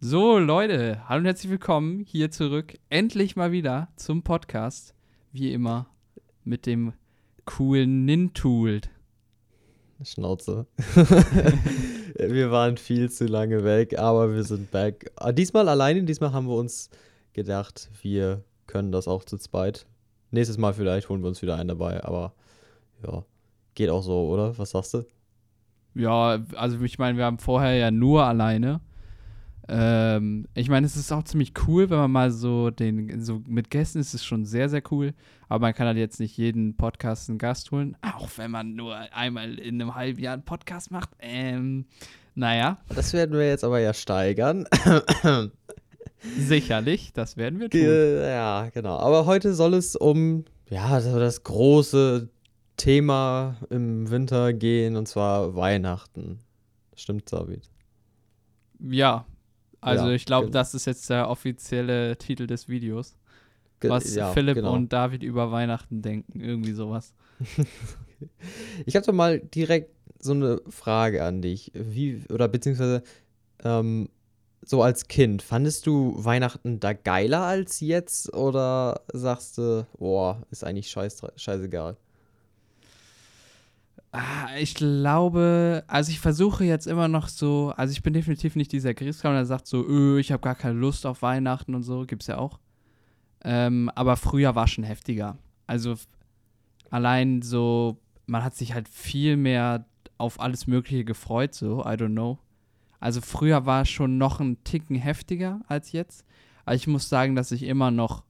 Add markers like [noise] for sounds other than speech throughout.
So, Leute, hallo und herzlich willkommen hier zurück. Endlich mal wieder zum Podcast. Wie immer mit dem coolen Nintool. Schnauze. [laughs] wir waren viel zu lange weg, aber wir sind back. Ah, diesmal alleine, diesmal haben wir uns gedacht, wir können das auch zu zweit. Nächstes Mal vielleicht holen wir uns wieder einen dabei, aber ja, geht auch so, oder? Was sagst du? Ja, also ich meine, wir haben vorher ja nur alleine. Ähm, ich meine, es ist auch ziemlich cool, wenn man mal so den, so mit Gästen ist es schon sehr, sehr cool. Aber man kann halt jetzt nicht jeden Podcast einen Gast holen. Auch wenn man nur einmal in einem halben Jahr einen Podcast macht. Ähm, naja. Das werden wir jetzt aber ja steigern. Sicherlich, das werden wir tun. Ja, genau. Aber heute soll es um, ja, das große Thema im Winter gehen, und zwar Weihnachten. Stimmt, David? Ja, also ja, ich glaube, das ist jetzt der offizielle Titel des Videos. Was ja, Philipp genau. und David über Weihnachten denken, irgendwie sowas. [laughs] ich habe doch mal direkt so eine Frage an dich. Wie, oder beziehungsweise, ähm, so als Kind, fandest du Weihnachten da geiler als jetzt oder sagst du, boah, ist eigentlich scheiß, scheißegal? Ah, ich glaube, also ich versuche jetzt immer noch so, also ich bin definitiv nicht dieser Grieskram, der sagt so, öh, ich habe gar keine Lust auf Weihnachten und so, gibt's ja auch. Ähm, aber früher war schon heftiger. Also allein so, man hat sich halt viel mehr auf alles Mögliche gefreut, so, I don't know. Also früher war es schon noch ein Ticken heftiger als jetzt. Aber ich muss sagen, dass ich immer noch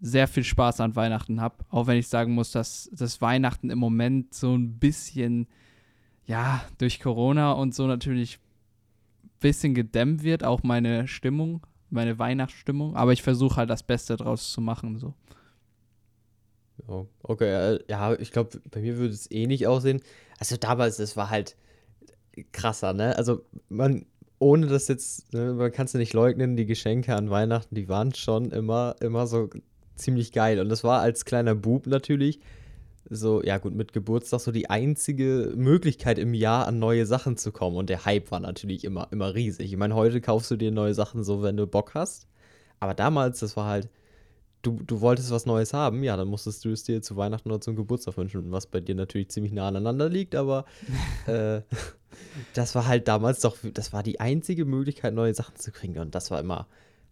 sehr viel Spaß an Weihnachten habe. Auch wenn ich sagen muss, dass das Weihnachten im Moment so ein bisschen, ja, durch Corona und so natürlich ein bisschen gedämmt wird, auch meine Stimmung, meine Weihnachtsstimmung. Aber ich versuche halt das Beste draus zu machen, so. Okay, ja, ich glaube, bei mir würde es ähnlich aussehen. Also damals, das war halt krasser, ne? Also man, ohne das jetzt, ne, man kann es ja nicht leugnen, die Geschenke an Weihnachten, die waren schon immer, immer so ziemlich geil. Und das war als kleiner Bub natürlich so, ja gut, mit Geburtstag so die einzige Möglichkeit im Jahr an neue Sachen zu kommen. Und der Hype war natürlich immer, immer riesig. Ich meine, heute kaufst du dir neue Sachen so, wenn du Bock hast. Aber damals, das war halt, du, du wolltest was Neues haben, ja, dann musstest du es dir zu Weihnachten oder zum Geburtstag wünschen, was bei dir natürlich ziemlich nah aneinander liegt, aber [laughs] äh, das war halt damals doch, das war die einzige Möglichkeit, neue Sachen zu kriegen. Und das war immer,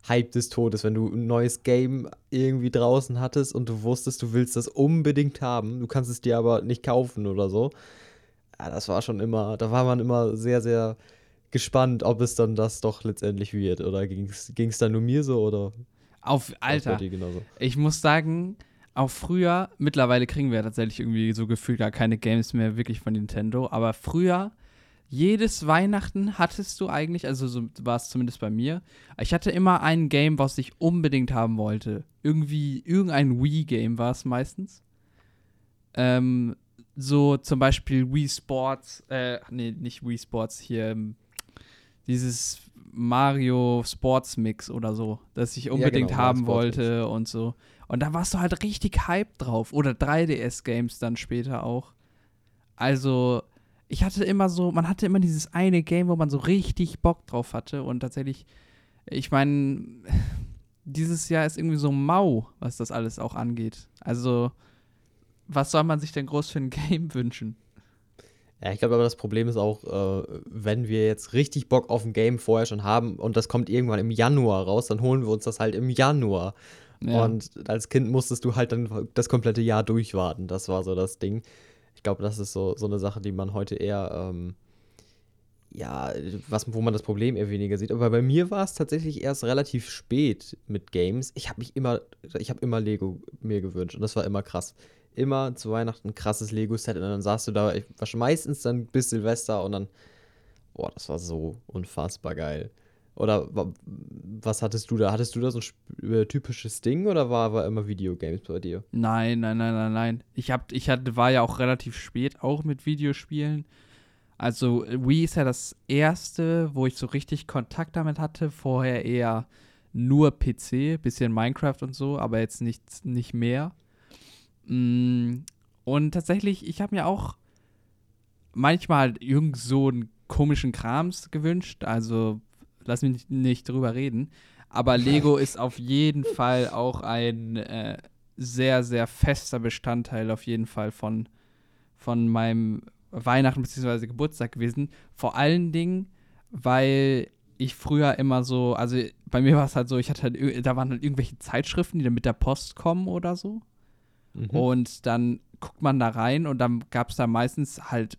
Hype des Todes, wenn du ein neues Game irgendwie draußen hattest und du wusstest, du willst das unbedingt haben, du kannst es dir aber nicht kaufen oder so. Ja, das war schon immer, da war man immer sehr, sehr gespannt, ob es dann das doch letztendlich wird. Oder ging es dann nur mir so oder? Auf, Alter, ich muss sagen, auch früher, mittlerweile kriegen wir tatsächlich irgendwie so gefühlt gar keine Games mehr wirklich von Nintendo, aber früher jedes Weihnachten hattest du eigentlich, also so war es zumindest bei mir, ich hatte immer ein Game, was ich unbedingt haben wollte. Irgendwie, irgendein Wii-Game war es meistens. Ähm, so zum Beispiel Wii Sports, äh, nee, nicht Wii Sports, hier, ähm, dieses Mario Sports Mix oder so, das ich unbedingt ja, genau, haben wollte und so. Und da warst du halt richtig hyped drauf. Oder 3DS-Games dann später auch. Also, ich hatte immer so, man hatte immer dieses eine Game, wo man so richtig Bock drauf hatte und tatsächlich, ich meine, dieses Jahr ist irgendwie so mau, was das alles auch angeht. Also, was soll man sich denn groß für ein [laughs] Game wünschen? Ja, ich glaube aber das Problem ist auch, äh, wenn wir jetzt richtig Bock auf ein Game vorher schon haben und das kommt irgendwann im Januar raus, dann holen wir uns das halt im Januar. Ja. Und als Kind musstest du halt dann das komplette Jahr durchwarten. Das war so das Ding. Ich glaube, das ist so, so eine Sache, die man heute eher, ähm, ja, was, wo man das Problem eher weniger sieht. Aber bei mir war es tatsächlich erst relativ spät mit Games. Ich habe mich immer, ich habe immer Lego mir gewünscht und das war immer krass. Immer zu Weihnachten ein krasses Lego-Set und dann saßt du da, ich war schon meistens dann bis Silvester und dann, boah, das war so unfassbar geil. Oder was hattest du da? Hattest du da so ein äh, typisches Ding oder war, war immer Videogames bei dir? Nein, nein, nein, nein, nein. Ich, hab, ich hatte, war ja auch relativ spät auch mit Videospielen. Also Wii ist ja das erste, wo ich so richtig Kontakt damit hatte. Vorher eher nur PC, bisschen Minecraft und so, aber jetzt nicht, nicht mehr. Mm, und tatsächlich, ich habe mir auch manchmal irgend so einen komischen Krams gewünscht. Also lass mich nicht, nicht drüber reden. Aber Lego ist auf jeden Fall auch ein äh, sehr, sehr fester Bestandteil auf jeden Fall von, von meinem Weihnachten bzw. Geburtstag gewesen. Vor allen Dingen, weil ich früher immer so, also bei mir war es halt so, ich hatte halt, da waren halt irgendwelche Zeitschriften, die dann mit der Post kommen oder so. Mhm. Und dann guckt man da rein und dann gab es da meistens halt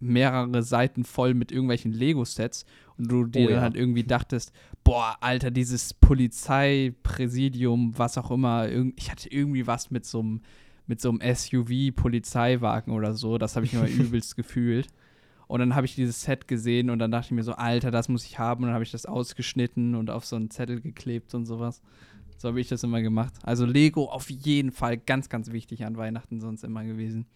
mehrere Seiten voll mit irgendwelchen Lego-Sets und du dir oh, dann halt irgendwie dachtest, boah, Alter, dieses Polizeipräsidium, was auch immer, ich hatte irgendwie was mit so einem mit so einem SUV-Polizeiwagen oder so, das habe ich [laughs] immer übelst gefühlt. Und dann habe ich dieses Set gesehen und dann dachte ich mir so, Alter, das muss ich haben. Und dann habe ich das ausgeschnitten und auf so einen Zettel geklebt und sowas. So habe ich das immer gemacht. Also Lego auf jeden Fall ganz, ganz wichtig an Weihnachten sonst immer gewesen.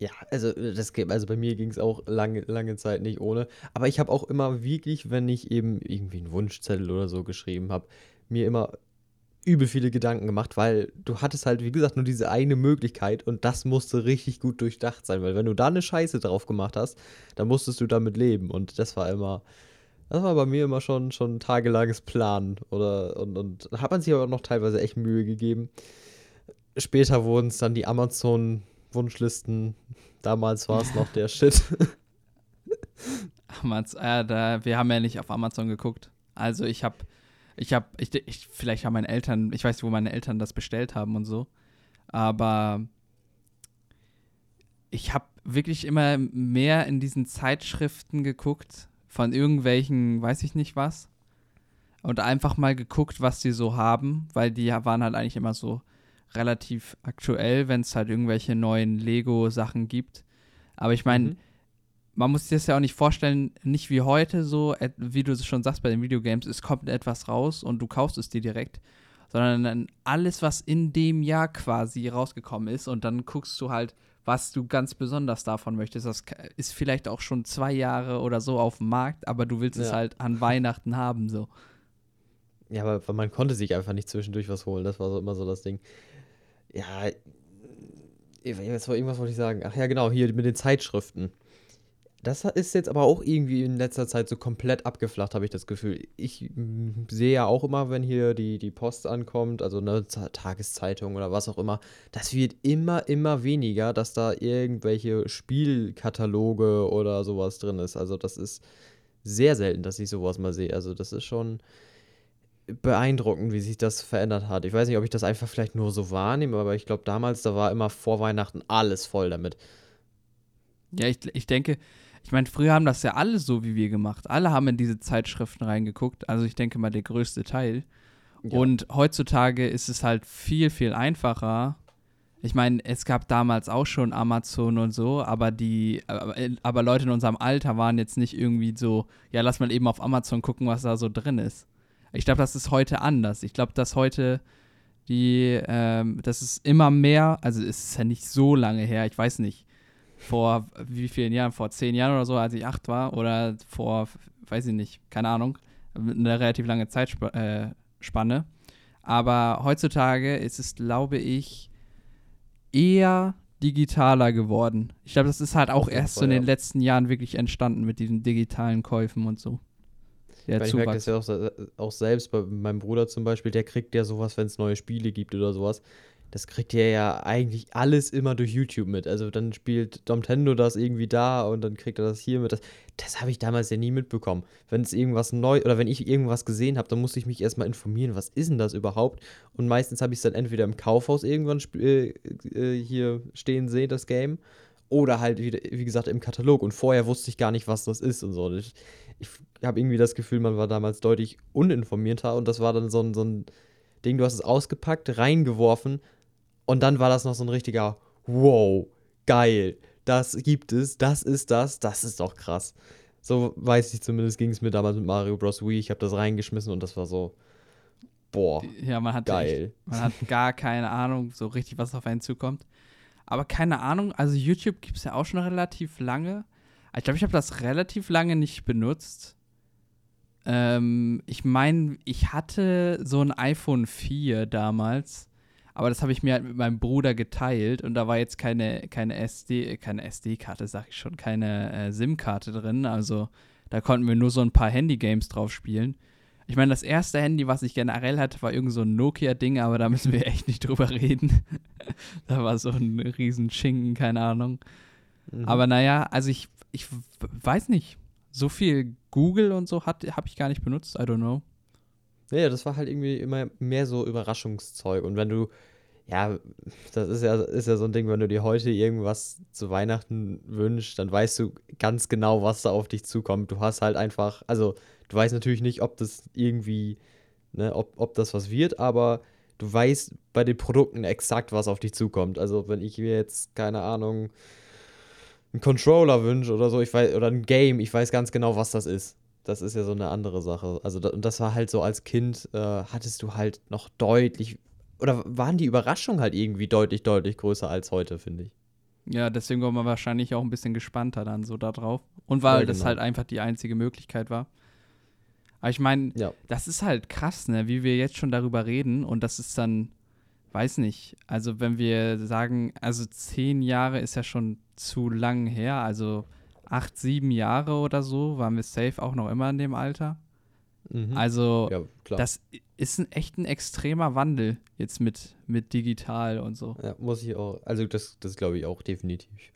Ja, also das also bei mir ging es auch lange, lange Zeit nicht ohne. Aber ich habe auch immer wirklich, wenn ich eben irgendwie einen Wunschzettel oder so geschrieben habe, mir immer übel viele Gedanken gemacht, weil du hattest halt, wie gesagt, nur diese eine Möglichkeit und das musste richtig gut durchdacht sein, weil wenn du da eine Scheiße drauf gemacht hast, dann musstest du damit leben und das war immer, das war bei mir immer schon, schon tagelanges Plan oder und, und hat man sich aber auch noch teilweise echt Mühe gegeben. Später wurden es dann die Amazon Wunschlisten. Damals war es noch der Shit. [laughs] Amazon, äh, da, wir haben ja nicht auf Amazon geguckt. Also ich habe, ich habe, ich, ich, vielleicht haben meine Eltern, ich weiß nicht, wo meine Eltern das bestellt haben und so, aber ich habe wirklich immer mehr in diesen Zeitschriften geguckt von irgendwelchen, weiß ich nicht was, und einfach mal geguckt, was die so haben, weil die waren halt eigentlich immer so relativ aktuell, wenn es halt irgendwelche neuen Lego-Sachen gibt. Aber ich meine, mhm. man muss sich das ja auch nicht vorstellen, nicht wie heute so, wie du es schon sagst bei den Videogames, es kommt etwas raus und du kaufst es dir direkt, sondern alles, was in dem Jahr quasi rausgekommen ist und dann guckst du halt, was du ganz besonders davon möchtest. Das ist vielleicht auch schon zwei Jahre oder so auf dem Markt, aber du willst ja. es halt an Weihnachten haben, so. Ja, aber man konnte sich einfach nicht zwischendurch was holen. Das war so immer so das Ding ja, irgendwas wollte ich sagen. Ach ja, genau, hier mit den Zeitschriften. Das ist jetzt aber auch irgendwie in letzter Zeit so komplett abgeflacht, habe ich das Gefühl. Ich mm, sehe ja auch immer, wenn hier die, die Post ankommt, also eine Tageszeitung oder was auch immer, das wird immer, immer weniger, dass da irgendwelche Spielkataloge oder sowas drin ist. Also das ist sehr selten, dass ich sowas mal sehe. Also das ist schon, beeindruckend, wie sich das verändert hat. Ich weiß nicht, ob ich das einfach vielleicht nur so wahrnehme, aber ich glaube, damals, da war immer vor Weihnachten alles voll damit. Ja, ich, ich denke, ich meine, früher haben das ja alle so wie wir gemacht. Alle haben in diese Zeitschriften reingeguckt. Also ich denke mal, der größte Teil. Ja. Und heutzutage ist es halt viel, viel einfacher. Ich meine, es gab damals auch schon Amazon und so, aber die, aber, aber Leute in unserem Alter waren jetzt nicht irgendwie so, ja, lass mal eben auf Amazon gucken, was da so drin ist. Ich glaube, das ist heute anders. Ich glaube, dass heute die, ähm, das ist immer mehr, also es ist ja nicht so lange her, ich weiß nicht, vor wie vielen Jahren, vor zehn Jahren oder so, als ich acht war, oder vor, weiß ich nicht, keine Ahnung, eine relativ lange Zeitspanne. Äh, Aber heutzutage ist es, glaube ich, eher digitaler geworden. Ich glaube, das ist halt auch erst so in den letzten Jahren wirklich entstanden mit diesen digitalen Käufen und so der ich merke das ja auch, auch, selbst bei meinem Bruder zum Beispiel, der kriegt ja sowas, wenn es neue Spiele gibt oder sowas. Das kriegt er ja eigentlich alles immer durch YouTube mit. Also dann spielt Nintendo das irgendwie da und dann kriegt er das hier mit. Das, das habe ich damals ja nie mitbekommen. Wenn es irgendwas neu oder wenn ich irgendwas gesehen habe, dann musste ich mich erstmal informieren, was ist denn das überhaupt? Und meistens habe ich es dann entweder im Kaufhaus irgendwann äh, äh, hier stehen sehen, das Game, oder halt, wie, wie, gesagt, im Katalog. Und vorher wusste ich gar nicht, was das ist und so. Ich, ich habe irgendwie das Gefühl, man war damals deutlich uninformierter und das war dann so ein, so ein Ding, du hast es ausgepackt, reingeworfen und dann war das noch so ein richtiger Wow, geil, das gibt es, das ist das, das ist doch krass. So weiß ich zumindest, ging es mir damals mit Mario Bros. Wii. Ich habe das reingeschmissen und das war so, boah, ja, man hat geil. Echt, man hat gar keine Ahnung, so richtig, was auf einen zukommt. Aber keine Ahnung, also YouTube gibt es ja auch schon relativ lange. Ich glaube, ich habe das relativ lange nicht benutzt. Ähm, ich meine, ich hatte so ein iPhone 4 damals, aber das habe ich mir halt mit meinem Bruder geteilt und da war jetzt keine, keine SD, keine SD-Karte, sag ich schon, keine äh, SIM-Karte drin. Also Da konnten wir nur so ein paar Handy-Games drauf spielen. Ich meine, das erste Handy, was ich generell hatte, war irgend so ein Nokia-Ding, aber da müssen wir echt nicht drüber reden. [laughs] da war so ein riesen Schinken, keine Ahnung. Mhm. Aber naja, also ich, ich weiß nicht. So viel Google und so habe ich gar nicht benutzt, I don't know. Ja, das war halt irgendwie immer mehr so Überraschungszeug. Und wenn du, ja, das ist ja, ist ja so ein Ding, wenn du dir heute irgendwas zu Weihnachten wünschst, dann weißt du ganz genau, was da auf dich zukommt. Du hast halt einfach, also du weißt natürlich nicht, ob das irgendwie, ne, ob, ob das was wird, aber du weißt bei den Produkten exakt, was auf dich zukommt. Also wenn ich mir jetzt, keine Ahnung, einen Controller wünsche oder so, ich weiß, oder ein Game, ich weiß ganz genau, was das ist. Das ist ja so eine andere Sache. Also, und das war halt so als Kind, äh, hattest du halt noch deutlich, oder waren die Überraschungen halt irgendwie deutlich, deutlich größer als heute, finde ich. Ja, deswegen war man wahrscheinlich auch ein bisschen gespannter dann so da drauf. Und weil ja, genau. das halt einfach die einzige Möglichkeit war. Aber ich meine, ja. das ist halt krass, ne, wie wir jetzt schon darüber reden und das ist dann, weiß nicht, also wenn wir sagen, also zehn Jahre ist ja schon zu lang her, also acht, sieben Jahre oder so waren wir safe auch noch immer in dem Alter. Mhm. Also ja, das ist ein echt ein extremer Wandel jetzt mit, mit digital und so. Ja, muss ich auch, also das, das glaube ich auch definitiv.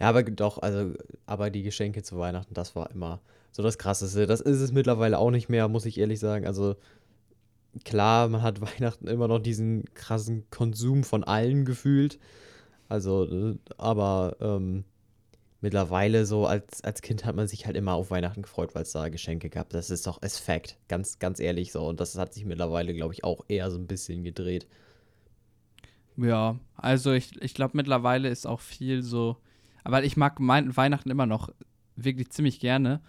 Ja, aber doch, also, aber die Geschenke zu Weihnachten, das war immer so das Krasseste. Das ist es mittlerweile auch nicht mehr, muss ich ehrlich sagen. Also klar, man hat [laughs] Weihnachten immer noch diesen krassen Konsum von allen gefühlt. Also, äh, aber ähm, mittlerweile so als, als Kind hat man sich halt immer auf Weihnachten gefreut, weil es da Geschenke gab. Das ist doch ist Fact, ganz, ganz ehrlich so. Und das hat sich mittlerweile, glaube ich, auch eher so ein bisschen gedreht. Ja, also ich, ich glaube, mittlerweile ist auch viel so. Aber ich mag mein, Weihnachten immer noch wirklich ziemlich gerne.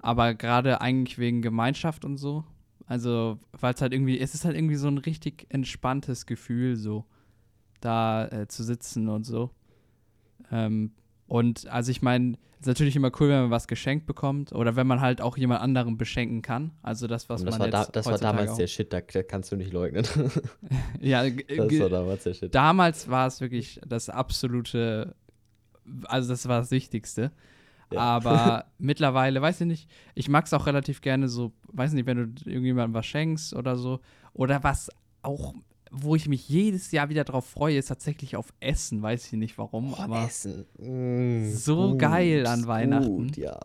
Aber gerade eigentlich wegen Gemeinschaft und so. Also, weil es halt irgendwie, es ist halt irgendwie so ein richtig entspanntes Gefühl, so da äh, zu sitzen und so. Ähm, und also ich meine, es ist natürlich immer cool, wenn man was geschenkt bekommt oder wenn man halt auch jemand anderem beschenken kann. Also das, was das man war jetzt da, Das war damals auch. der Shit, da, da, kannst du nicht leugnen. [laughs] ja, das war damals der Shit. Damals war es wirklich das absolute, also das war das Wichtigste. Ja. Aber mittlerweile, weiß ich nicht, ich mag es auch relativ gerne so, weiß nicht, wenn du irgendjemandem was schenkst oder so. Oder was auch wo ich mich jedes Jahr wieder drauf freue, ist tatsächlich auf Essen. Weiß ich nicht warum, oh, aber Essen. Mm, so gut, geil an Weihnachten. Gut, ja.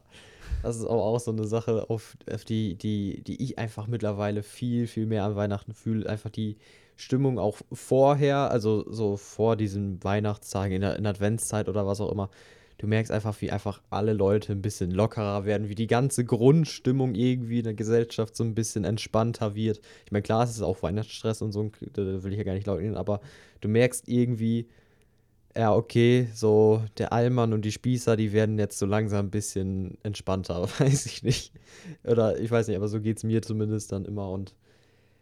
Das ist auch, auch so eine Sache, auf, auf die, die, die ich einfach mittlerweile viel, viel mehr an Weihnachten fühle. Einfach die Stimmung auch vorher, also so vor diesen Weihnachtstagen in der, in der Adventszeit oder was auch immer du merkst einfach, wie einfach alle Leute ein bisschen lockerer werden, wie die ganze Grundstimmung irgendwie in der Gesellschaft so ein bisschen entspannter wird. Ich meine, klar, es ist auch Weihnachtsstress und so, will ich ja gar nicht leugnen, aber du merkst irgendwie, ja, okay, so der Allmann und die Spießer, die werden jetzt so langsam ein bisschen entspannter, [laughs] weiß ich nicht. Oder ich weiß nicht, aber so geht es mir zumindest dann immer und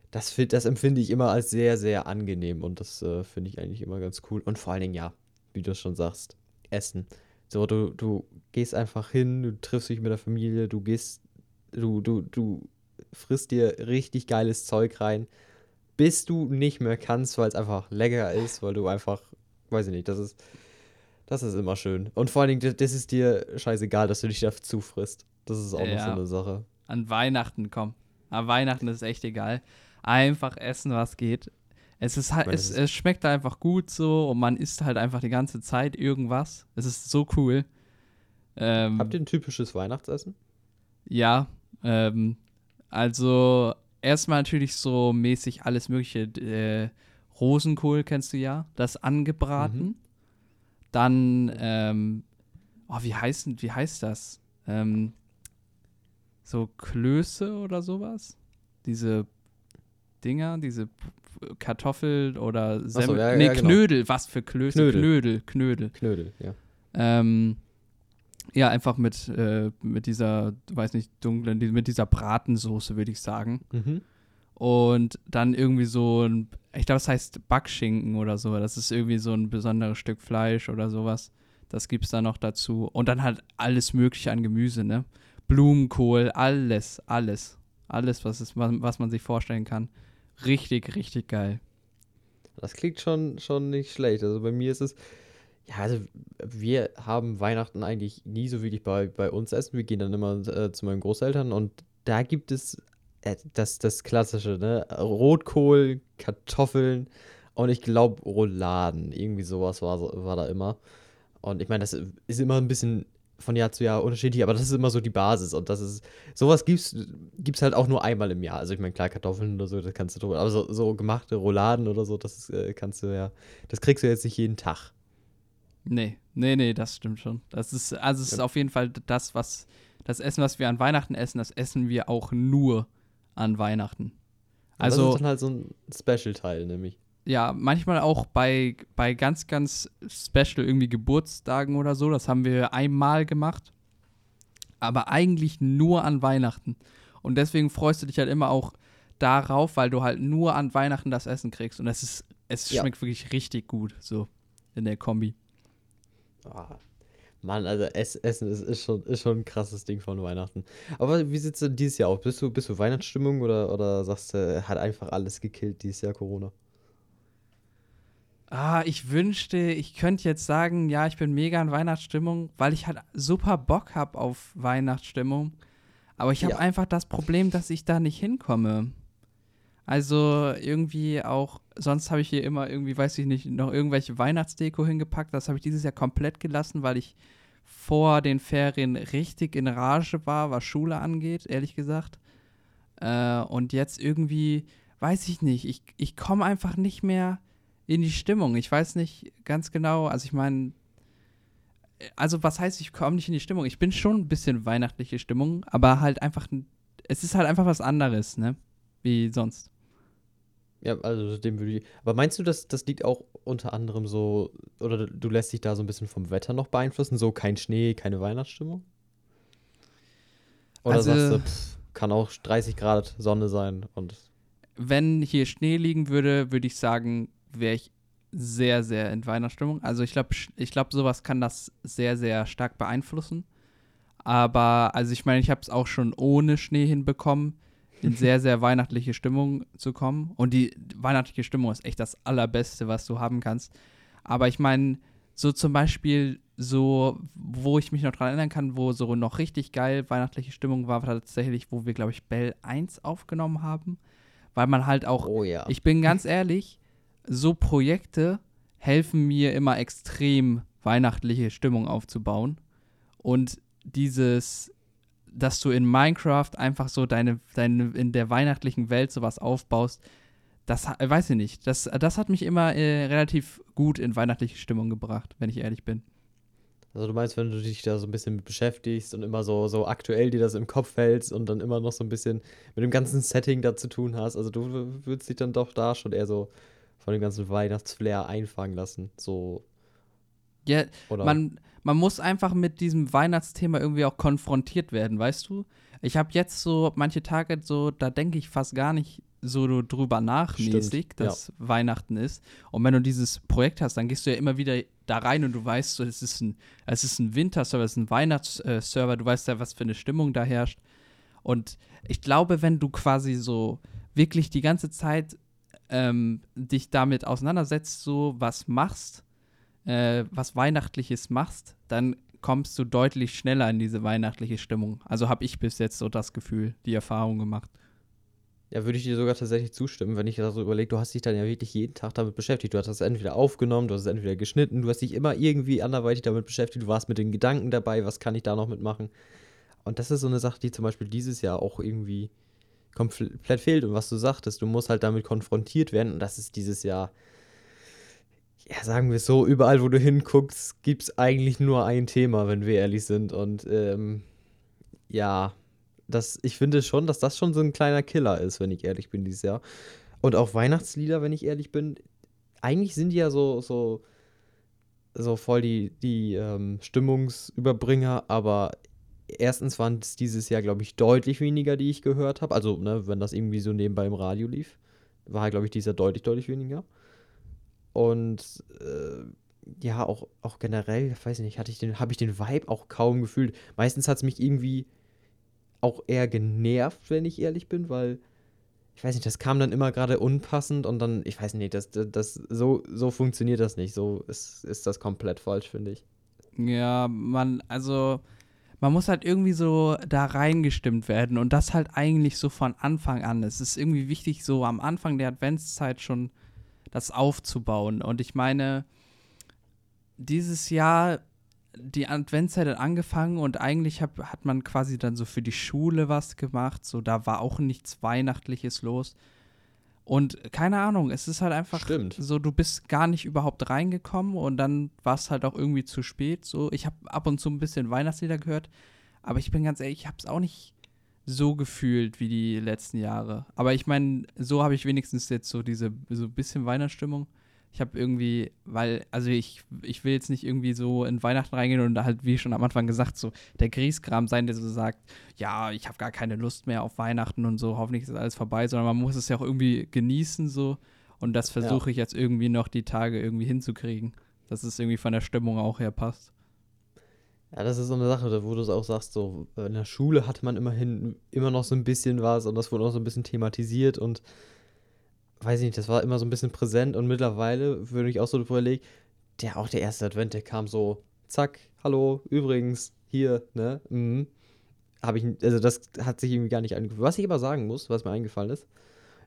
das, das empfinde ich immer als sehr, sehr angenehm und das äh, finde ich eigentlich immer ganz cool. Und vor allen Dingen, ja, wie du schon sagst, Essen. So, du, du gehst einfach hin, du triffst dich mit der Familie, du gehst, du, du, du frisst dir richtig geiles Zeug rein, bis du nicht mehr kannst, weil es einfach lecker ist, weil du einfach, weiß ich nicht, das ist, das ist immer schön. Und vor allen Dingen, das ist dir scheißegal, dass du dich dazu frisst. Das ist auch ja, noch so eine Sache. An Weihnachten, komm. An Weihnachten ist echt egal. Einfach essen, was geht. Es ist halt, es, es schmeckt einfach gut so und man isst halt einfach die ganze Zeit irgendwas. Es ist so cool. Ähm, Habt ihr ein typisches Weihnachtsessen? Ja, ähm, also erstmal natürlich so mäßig alles mögliche. Äh, Rosenkohl kennst du ja, das angebraten. Mhm. Dann, ähm, oh, wie heißt, wie heißt das? Ähm, so Klöße oder sowas? Diese Dinger, diese Kartoffel oder Semmel. So, ja, nee, ja, genau. Knödel, was für Klöße? Knödel, Knödel. Knödel, Knödel ja. Ähm, ja, einfach mit, äh, mit dieser, weiß nicht, dunklen, mit dieser Bratensoße, würde ich sagen. Mhm. Und dann irgendwie so ein, ich glaube, es heißt Backschinken oder so. Das ist irgendwie so ein besonderes Stück Fleisch oder sowas. Das gibt es da noch dazu. Und dann halt alles Mögliche an Gemüse, ne? Blumenkohl, alles, alles. Alles, was, ist, was man sich vorstellen kann richtig, richtig geil. Das klingt schon, schon nicht schlecht. Also bei mir ist es, Ja, also wir haben Weihnachten eigentlich nie so wirklich bei, bei uns essen. Wir gehen dann immer äh, zu meinen Großeltern und da gibt es äh, das, das Klassische, ne? Rotkohl, Kartoffeln und ich glaube Rouladen. Irgendwie sowas war, war da immer. Und ich meine, das ist immer ein bisschen von Jahr zu Jahr unterschiedlich, aber das ist immer so die Basis und das ist, sowas gibt's, gibt's halt auch nur einmal im Jahr. Also ich meine, klar, Kartoffeln oder so, das kannst du tun, aber so, so gemachte Rouladen oder so, das ist, äh, kannst du ja, das kriegst du jetzt nicht jeden Tag. Nee, nee, nee, das stimmt schon. Das ist, also es ist auf jeden Fall das, was, das Essen, was wir an Weihnachten essen, das essen wir auch nur an Weihnachten. Also, das ist dann halt so ein Special-Teil, nämlich. Ja, manchmal auch bei, bei ganz, ganz special irgendwie Geburtstagen oder so. Das haben wir einmal gemacht. Aber eigentlich nur an Weihnachten. Und deswegen freust du dich halt immer auch darauf, weil du halt nur an Weihnachten das Essen kriegst. Und es ist, es ja. schmeckt wirklich richtig gut, so in der Kombi. Ah, Mann, also Essen ist, ist, schon, ist schon ein krasses Ding von Weihnachten. Aber wie sieht es denn dieses Jahr aus? Bist du, bist du Weihnachtsstimmung oder, oder sagst du, hat einfach alles gekillt dieses Jahr Corona? Ah, ich wünschte, ich könnte jetzt sagen, ja, ich bin mega in Weihnachtsstimmung, weil ich halt super Bock habe auf Weihnachtsstimmung. Aber ich habe ja. einfach das Problem, dass ich da nicht hinkomme. Also irgendwie auch, sonst habe ich hier immer irgendwie, weiß ich nicht, noch irgendwelche Weihnachtsdeko hingepackt. Das habe ich dieses Jahr komplett gelassen, weil ich vor den Ferien richtig in Rage war, was Schule angeht, ehrlich gesagt. Äh, und jetzt irgendwie, weiß ich nicht, ich, ich komme einfach nicht mehr in die Stimmung. Ich weiß nicht ganz genau, also ich meine, also was heißt, ich komme nicht in die Stimmung? Ich bin schon ein bisschen weihnachtliche Stimmung, aber halt einfach, es ist halt einfach was anderes, ne? Wie sonst. Ja, also dem würde ich. Aber meinst du, dass das liegt auch unter anderem so, oder du lässt dich da so ein bisschen vom Wetter noch beeinflussen? So kein Schnee, keine Weihnachtsstimmung? Oder also, sagst du, pff, kann auch 30 Grad Sonne sein und. Wenn hier Schnee liegen würde, würde ich sagen, wäre ich sehr, sehr in Weihnachtsstimmung. Also ich glaube, ich glaube, sowas kann das sehr, sehr stark beeinflussen. Aber, also ich meine, ich habe es auch schon ohne Schnee hinbekommen, in sehr, sehr weihnachtliche Stimmung zu kommen. Und die weihnachtliche Stimmung ist echt das Allerbeste, was du haben kannst. Aber ich meine, so zum Beispiel, so, wo ich mich noch dran erinnern kann, wo so noch richtig geil weihnachtliche Stimmung war, war tatsächlich, wo wir, glaube ich, Bell 1 aufgenommen haben. Weil man halt auch, oh, ja. ich bin ganz ehrlich, so Projekte helfen mir immer extrem weihnachtliche Stimmung aufzubauen. Und dieses, dass du in Minecraft einfach so deine, deine in der weihnachtlichen Welt sowas aufbaust, das weiß ich nicht. Das, das hat mich immer äh, relativ gut in weihnachtliche Stimmung gebracht, wenn ich ehrlich bin. Also du meinst, wenn du dich da so ein bisschen mit beschäftigst und immer so, so aktuell dir das im Kopf hältst und dann immer noch so ein bisschen mit dem ganzen Setting da zu tun hast, also du würdest dich dann doch da schon eher so von dem ganzen Weihnachtsflair einfangen lassen. So. Ja, Oder? man, man muss einfach mit diesem Weihnachtsthema irgendwie auch konfrontiert werden, weißt du? Ich habe jetzt so manche Tage so, da denke ich fast gar nicht so drüber nach, mäßig, dass ja. Weihnachten ist. Und wenn du dieses Projekt hast, dann gehst du ja immer wieder da rein und du weißt, so, es ist ein, es ist ein Winterserver, es ist ein Weihnachtsserver, du weißt ja, was für eine Stimmung da herrscht. Und ich glaube, wenn du quasi so wirklich die ganze Zeit ähm, dich damit auseinandersetzt, so was machst, äh, was Weihnachtliches machst, dann kommst du deutlich schneller in diese weihnachtliche Stimmung. Also habe ich bis jetzt so das Gefühl, die Erfahrung gemacht. Ja, würde ich dir sogar tatsächlich zustimmen, wenn ich da so überlege, du hast dich dann ja wirklich jeden Tag damit beschäftigt. Du hast es entweder aufgenommen, du hast es entweder geschnitten, du hast dich immer irgendwie anderweitig damit beschäftigt, du warst mit den Gedanken dabei, was kann ich da noch mitmachen. Und das ist so eine Sache, die zum Beispiel dieses Jahr auch irgendwie komplett fehlt. Und was du sagtest, du musst halt damit konfrontiert werden. Und das ist dieses Jahr, ja, sagen wir es so, überall, wo du hinguckst, gibt es eigentlich nur ein Thema, wenn wir ehrlich sind. Und ähm, ja, das, ich finde schon, dass das schon so ein kleiner Killer ist, wenn ich ehrlich bin, dieses Jahr. Und auch Weihnachtslieder, wenn ich ehrlich bin, eigentlich sind die ja so, so, so voll die, die ähm, Stimmungsüberbringer, aber erstens waren es dieses Jahr, glaube ich, deutlich weniger, die ich gehört habe. Also, ne, wenn das irgendwie so nebenbei im Radio lief, war, glaube ich, dieses Jahr deutlich, deutlich weniger. Und äh, ja, auch, auch generell, weiß ich nicht, habe ich den Vibe auch kaum gefühlt. Meistens hat es mich irgendwie auch eher genervt, wenn ich ehrlich bin, weil ich weiß nicht, das kam dann immer gerade unpassend und dann, ich weiß nicht, das, das, das, so, so funktioniert das nicht. So ist, ist das komplett falsch, finde ich. Ja, man, also man muss halt irgendwie so da reingestimmt werden und das halt eigentlich so von Anfang an. Es ist irgendwie wichtig, so am Anfang der Adventszeit schon das aufzubauen. Und ich meine, dieses Jahr, die Adventszeit hat angefangen und eigentlich hab, hat man quasi dann so für die Schule was gemacht. So, da war auch nichts Weihnachtliches los. Und keine Ahnung, es ist halt einfach Stimmt. so, du bist gar nicht überhaupt reingekommen und dann war es halt auch irgendwie zu spät. So, ich habe ab und zu ein bisschen Weihnachtslieder gehört, aber ich bin ganz ehrlich, ich habe es auch nicht so gefühlt wie die letzten Jahre. Aber ich meine, so habe ich wenigstens jetzt so diese so ein bisschen Weihnachtsstimmung ich habe irgendwie, weil, also ich, ich will jetzt nicht irgendwie so in Weihnachten reingehen und halt, wie schon am Anfang gesagt, so der Grießkram sein, der so sagt, ja, ich habe gar keine Lust mehr auf Weihnachten und so, hoffentlich ist alles vorbei, sondern man muss es ja auch irgendwie genießen so und das versuche ja. ich jetzt irgendwie noch die Tage irgendwie hinzukriegen, dass es irgendwie von der Stimmung auch her passt. Ja, das ist so eine Sache, wo du es auch sagst, so in der Schule hatte man immerhin immer noch so ein bisschen was und das wurde auch so ein bisschen thematisiert und weiß ich nicht, das war immer so ein bisschen präsent und mittlerweile würde ich auch so überlegen, der auch der erste Advent, der kam so, zack, hallo, übrigens, hier, ne, mhm. Habe ich, also das hat sich irgendwie gar nicht eingefallen. Was ich aber sagen muss, was mir eingefallen ist,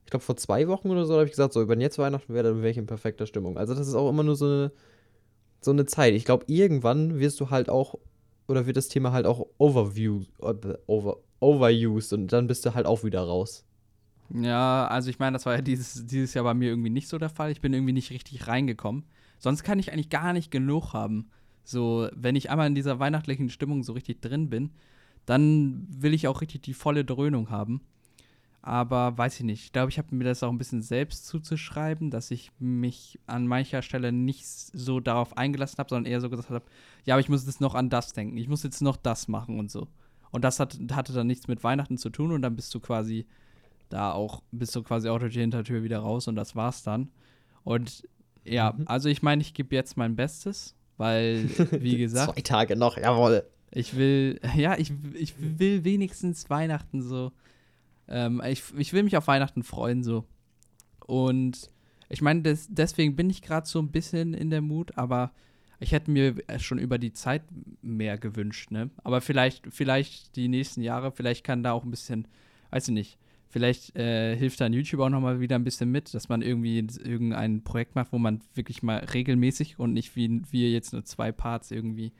ich glaube vor zwei Wochen oder so habe ich gesagt, so, wenn jetzt Weihnachten wäre, dann ich in perfekter Stimmung. Also das ist auch immer nur so eine, so eine Zeit. Ich glaube, irgendwann wirst du halt auch, oder wird das Thema halt auch overview, over, overused und dann bist du halt auch wieder raus. Ja, also ich meine, das war ja dieses, dieses Jahr bei mir irgendwie nicht so der Fall. Ich bin irgendwie nicht richtig reingekommen. Sonst kann ich eigentlich gar nicht genug haben. So, wenn ich einmal in dieser weihnachtlichen Stimmung so richtig drin bin, dann will ich auch richtig die volle Dröhnung haben. Aber weiß ich nicht. Ich glaube, ich habe mir das auch ein bisschen selbst zuzuschreiben, dass ich mich an mancher Stelle nicht so darauf eingelassen habe, sondern eher so gesagt habe, ja, aber ich muss jetzt noch an das denken. Ich muss jetzt noch das machen und so. Und das hat, hatte dann nichts mit Weihnachten zu tun und dann bist du quasi da auch bist du quasi auch durch die Hintertür wieder raus und das war's dann. Und ja, mhm. also ich meine, ich gebe jetzt mein Bestes, weil, [laughs] wie gesagt. Zwei Tage noch, jawohl. Ich will, ja, ich, ich will wenigstens Weihnachten so. Ähm, ich, ich will mich auf Weihnachten freuen so. Und ich meine, des, deswegen bin ich gerade so ein bisschen in der Mut, aber ich hätte mir schon über die Zeit mehr gewünscht, ne? Aber vielleicht, vielleicht die nächsten Jahre, vielleicht kann da auch ein bisschen, weiß ich nicht, Vielleicht äh, hilft dann YouTube auch nochmal wieder ein bisschen mit, dass man irgendwie irgendein Projekt macht, wo man wirklich mal regelmäßig und nicht wie wir jetzt nur zwei Parts irgendwie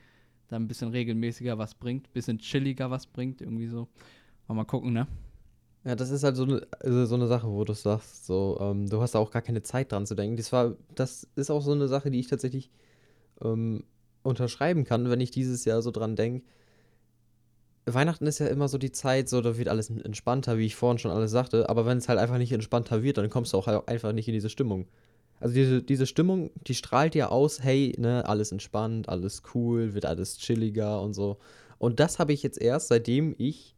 da ein bisschen regelmäßiger was bringt, ein bisschen chilliger was bringt, irgendwie so. Mal, mal gucken, ne? Ja, das ist halt so eine, also so eine Sache, wo du sagst, so, ähm, du hast da auch gar keine Zeit dran zu denken. Das war, das ist auch so eine Sache, die ich tatsächlich ähm, unterschreiben kann, wenn ich dieses Jahr so dran denke Weihnachten ist ja immer so die Zeit, so da wird alles entspannter, wie ich vorhin schon alles sagte. Aber wenn es halt einfach nicht entspannter wird, dann kommst du auch halt einfach nicht in diese Stimmung. Also diese, diese Stimmung, die strahlt ja aus, hey, ne, alles entspannt, alles cool, wird alles chilliger und so. Und das habe ich jetzt erst, seitdem ich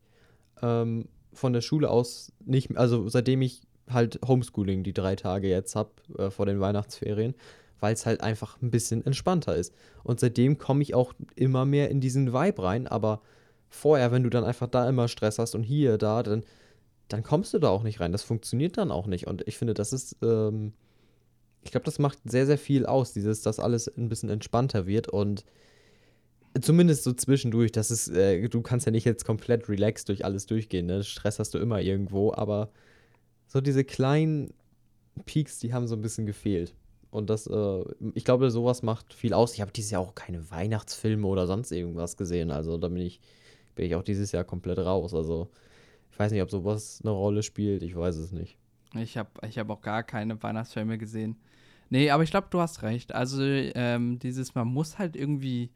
ähm, von der Schule aus nicht, also seitdem ich halt Homeschooling die drei Tage jetzt habe äh, vor den Weihnachtsferien, weil es halt einfach ein bisschen entspannter ist. Und seitdem komme ich auch immer mehr in diesen Vibe rein, aber vorher, wenn du dann einfach da immer Stress hast und hier, da, dann, dann kommst du da auch nicht rein. Das funktioniert dann auch nicht. Und ich finde, das ist, ähm, ich glaube, das macht sehr, sehr viel aus, dieses, dass alles ein bisschen entspannter wird und zumindest so zwischendurch, das ist, äh, du kannst ja nicht jetzt komplett relaxed durch alles durchgehen, ne? Stress hast du immer irgendwo, aber so diese kleinen Peaks, die haben so ein bisschen gefehlt. Und das, äh, ich glaube, sowas macht viel aus. Ich habe dieses Jahr auch keine Weihnachtsfilme oder sonst irgendwas gesehen. Also da bin ich bin ich auch dieses Jahr komplett raus. Also ich weiß nicht, ob sowas eine Rolle spielt, ich weiß es nicht. Ich habe ich hab auch gar keine Weihnachtsfilme gesehen. Nee, aber ich glaube, du hast recht. Also ähm, dieses, man muss halt irgendwie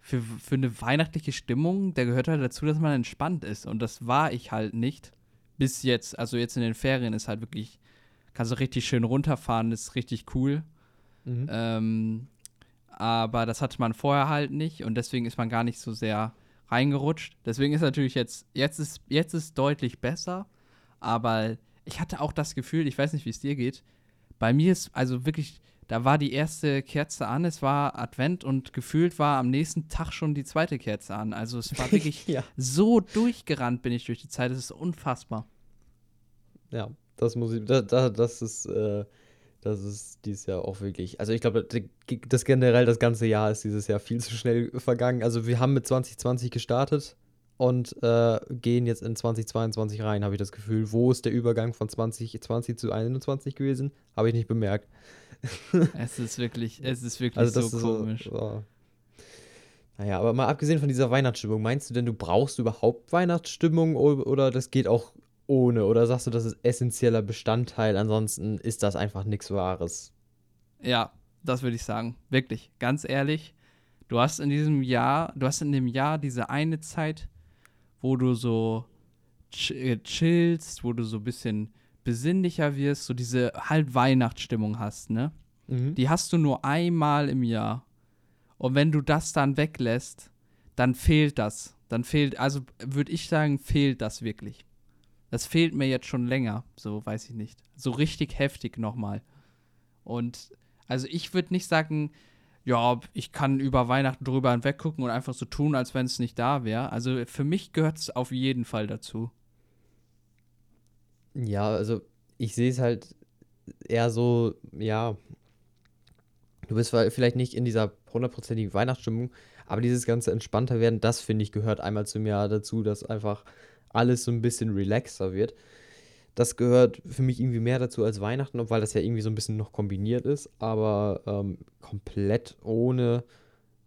für, für eine weihnachtliche Stimmung, der gehört halt dazu, dass man entspannt ist. Und das war ich halt nicht. Bis jetzt. Also jetzt in den Ferien ist halt wirklich, kannst du richtig schön runterfahren, ist richtig cool. Mhm. Ähm, aber das hatte man vorher halt nicht und deswegen ist man gar nicht so sehr reingerutscht. Deswegen ist natürlich jetzt, jetzt ist, jetzt ist deutlich besser. Aber ich hatte auch das Gefühl, ich weiß nicht, wie es dir geht. Bei mir ist also wirklich, da war die erste Kerze an, es war Advent und gefühlt war am nächsten Tag schon die zweite Kerze an. Also es war [laughs] wirklich ja. so durchgerannt bin ich durch die Zeit, es ist unfassbar. Ja, Das muss ich, da, da, das ist, äh, das ist dieses Jahr auch wirklich. Also ich glaube, das generell das ganze Jahr ist dieses Jahr viel zu schnell vergangen. Also wir haben mit 2020 gestartet und äh, gehen jetzt in 2022 rein, habe ich das Gefühl. Wo ist der Übergang von 2020 zu 2021 gewesen? Habe ich nicht bemerkt. [laughs] es ist wirklich, es ist wirklich also so komisch. So, oh. Naja, aber mal abgesehen von dieser Weihnachtsstimmung, meinst du denn, du brauchst überhaupt Weihnachtsstimmung oder das geht auch ohne? Oder sagst du, das ist essentieller Bestandteil, ansonsten ist das einfach nichts Wahres? Ja, das würde ich sagen. Wirklich, ganz ehrlich. Du hast in diesem Jahr, du hast in dem Jahr diese eine Zeit, wo du so äh, chillst, wo du so ein bisschen besinnlicher wirst, so diese halt Weihnachtsstimmung hast, ne? Mhm. Die hast du nur einmal im Jahr. Und wenn du das dann weglässt, dann fehlt das. Dann fehlt, also würde ich sagen, fehlt das wirklich. Das fehlt mir jetzt schon länger, so weiß ich nicht. So richtig heftig nochmal. Und also ich würde nicht sagen, ja, ich kann über Weihnachten drüber hinweggucken und einfach so tun, als wenn es nicht da wäre. Also für mich gehört es auf jeden Fall dazu. Ja, also ich sehe es halt eher so, ja, du bist vielleicht nicht in dieser hundertprozentigen Weihnachtsstimmung, aber dieses ganze entspannter werden, das finde ich gehört einmal zum Jahr dazu, dass einfach alles so ein bisschen relaxer wird das gehört für mich irgendwie mehr dazu als Weihnachten, obwohl das ja irgendwie so ein bisschen noch kombiniert ist, aber ähm, komplett ohne.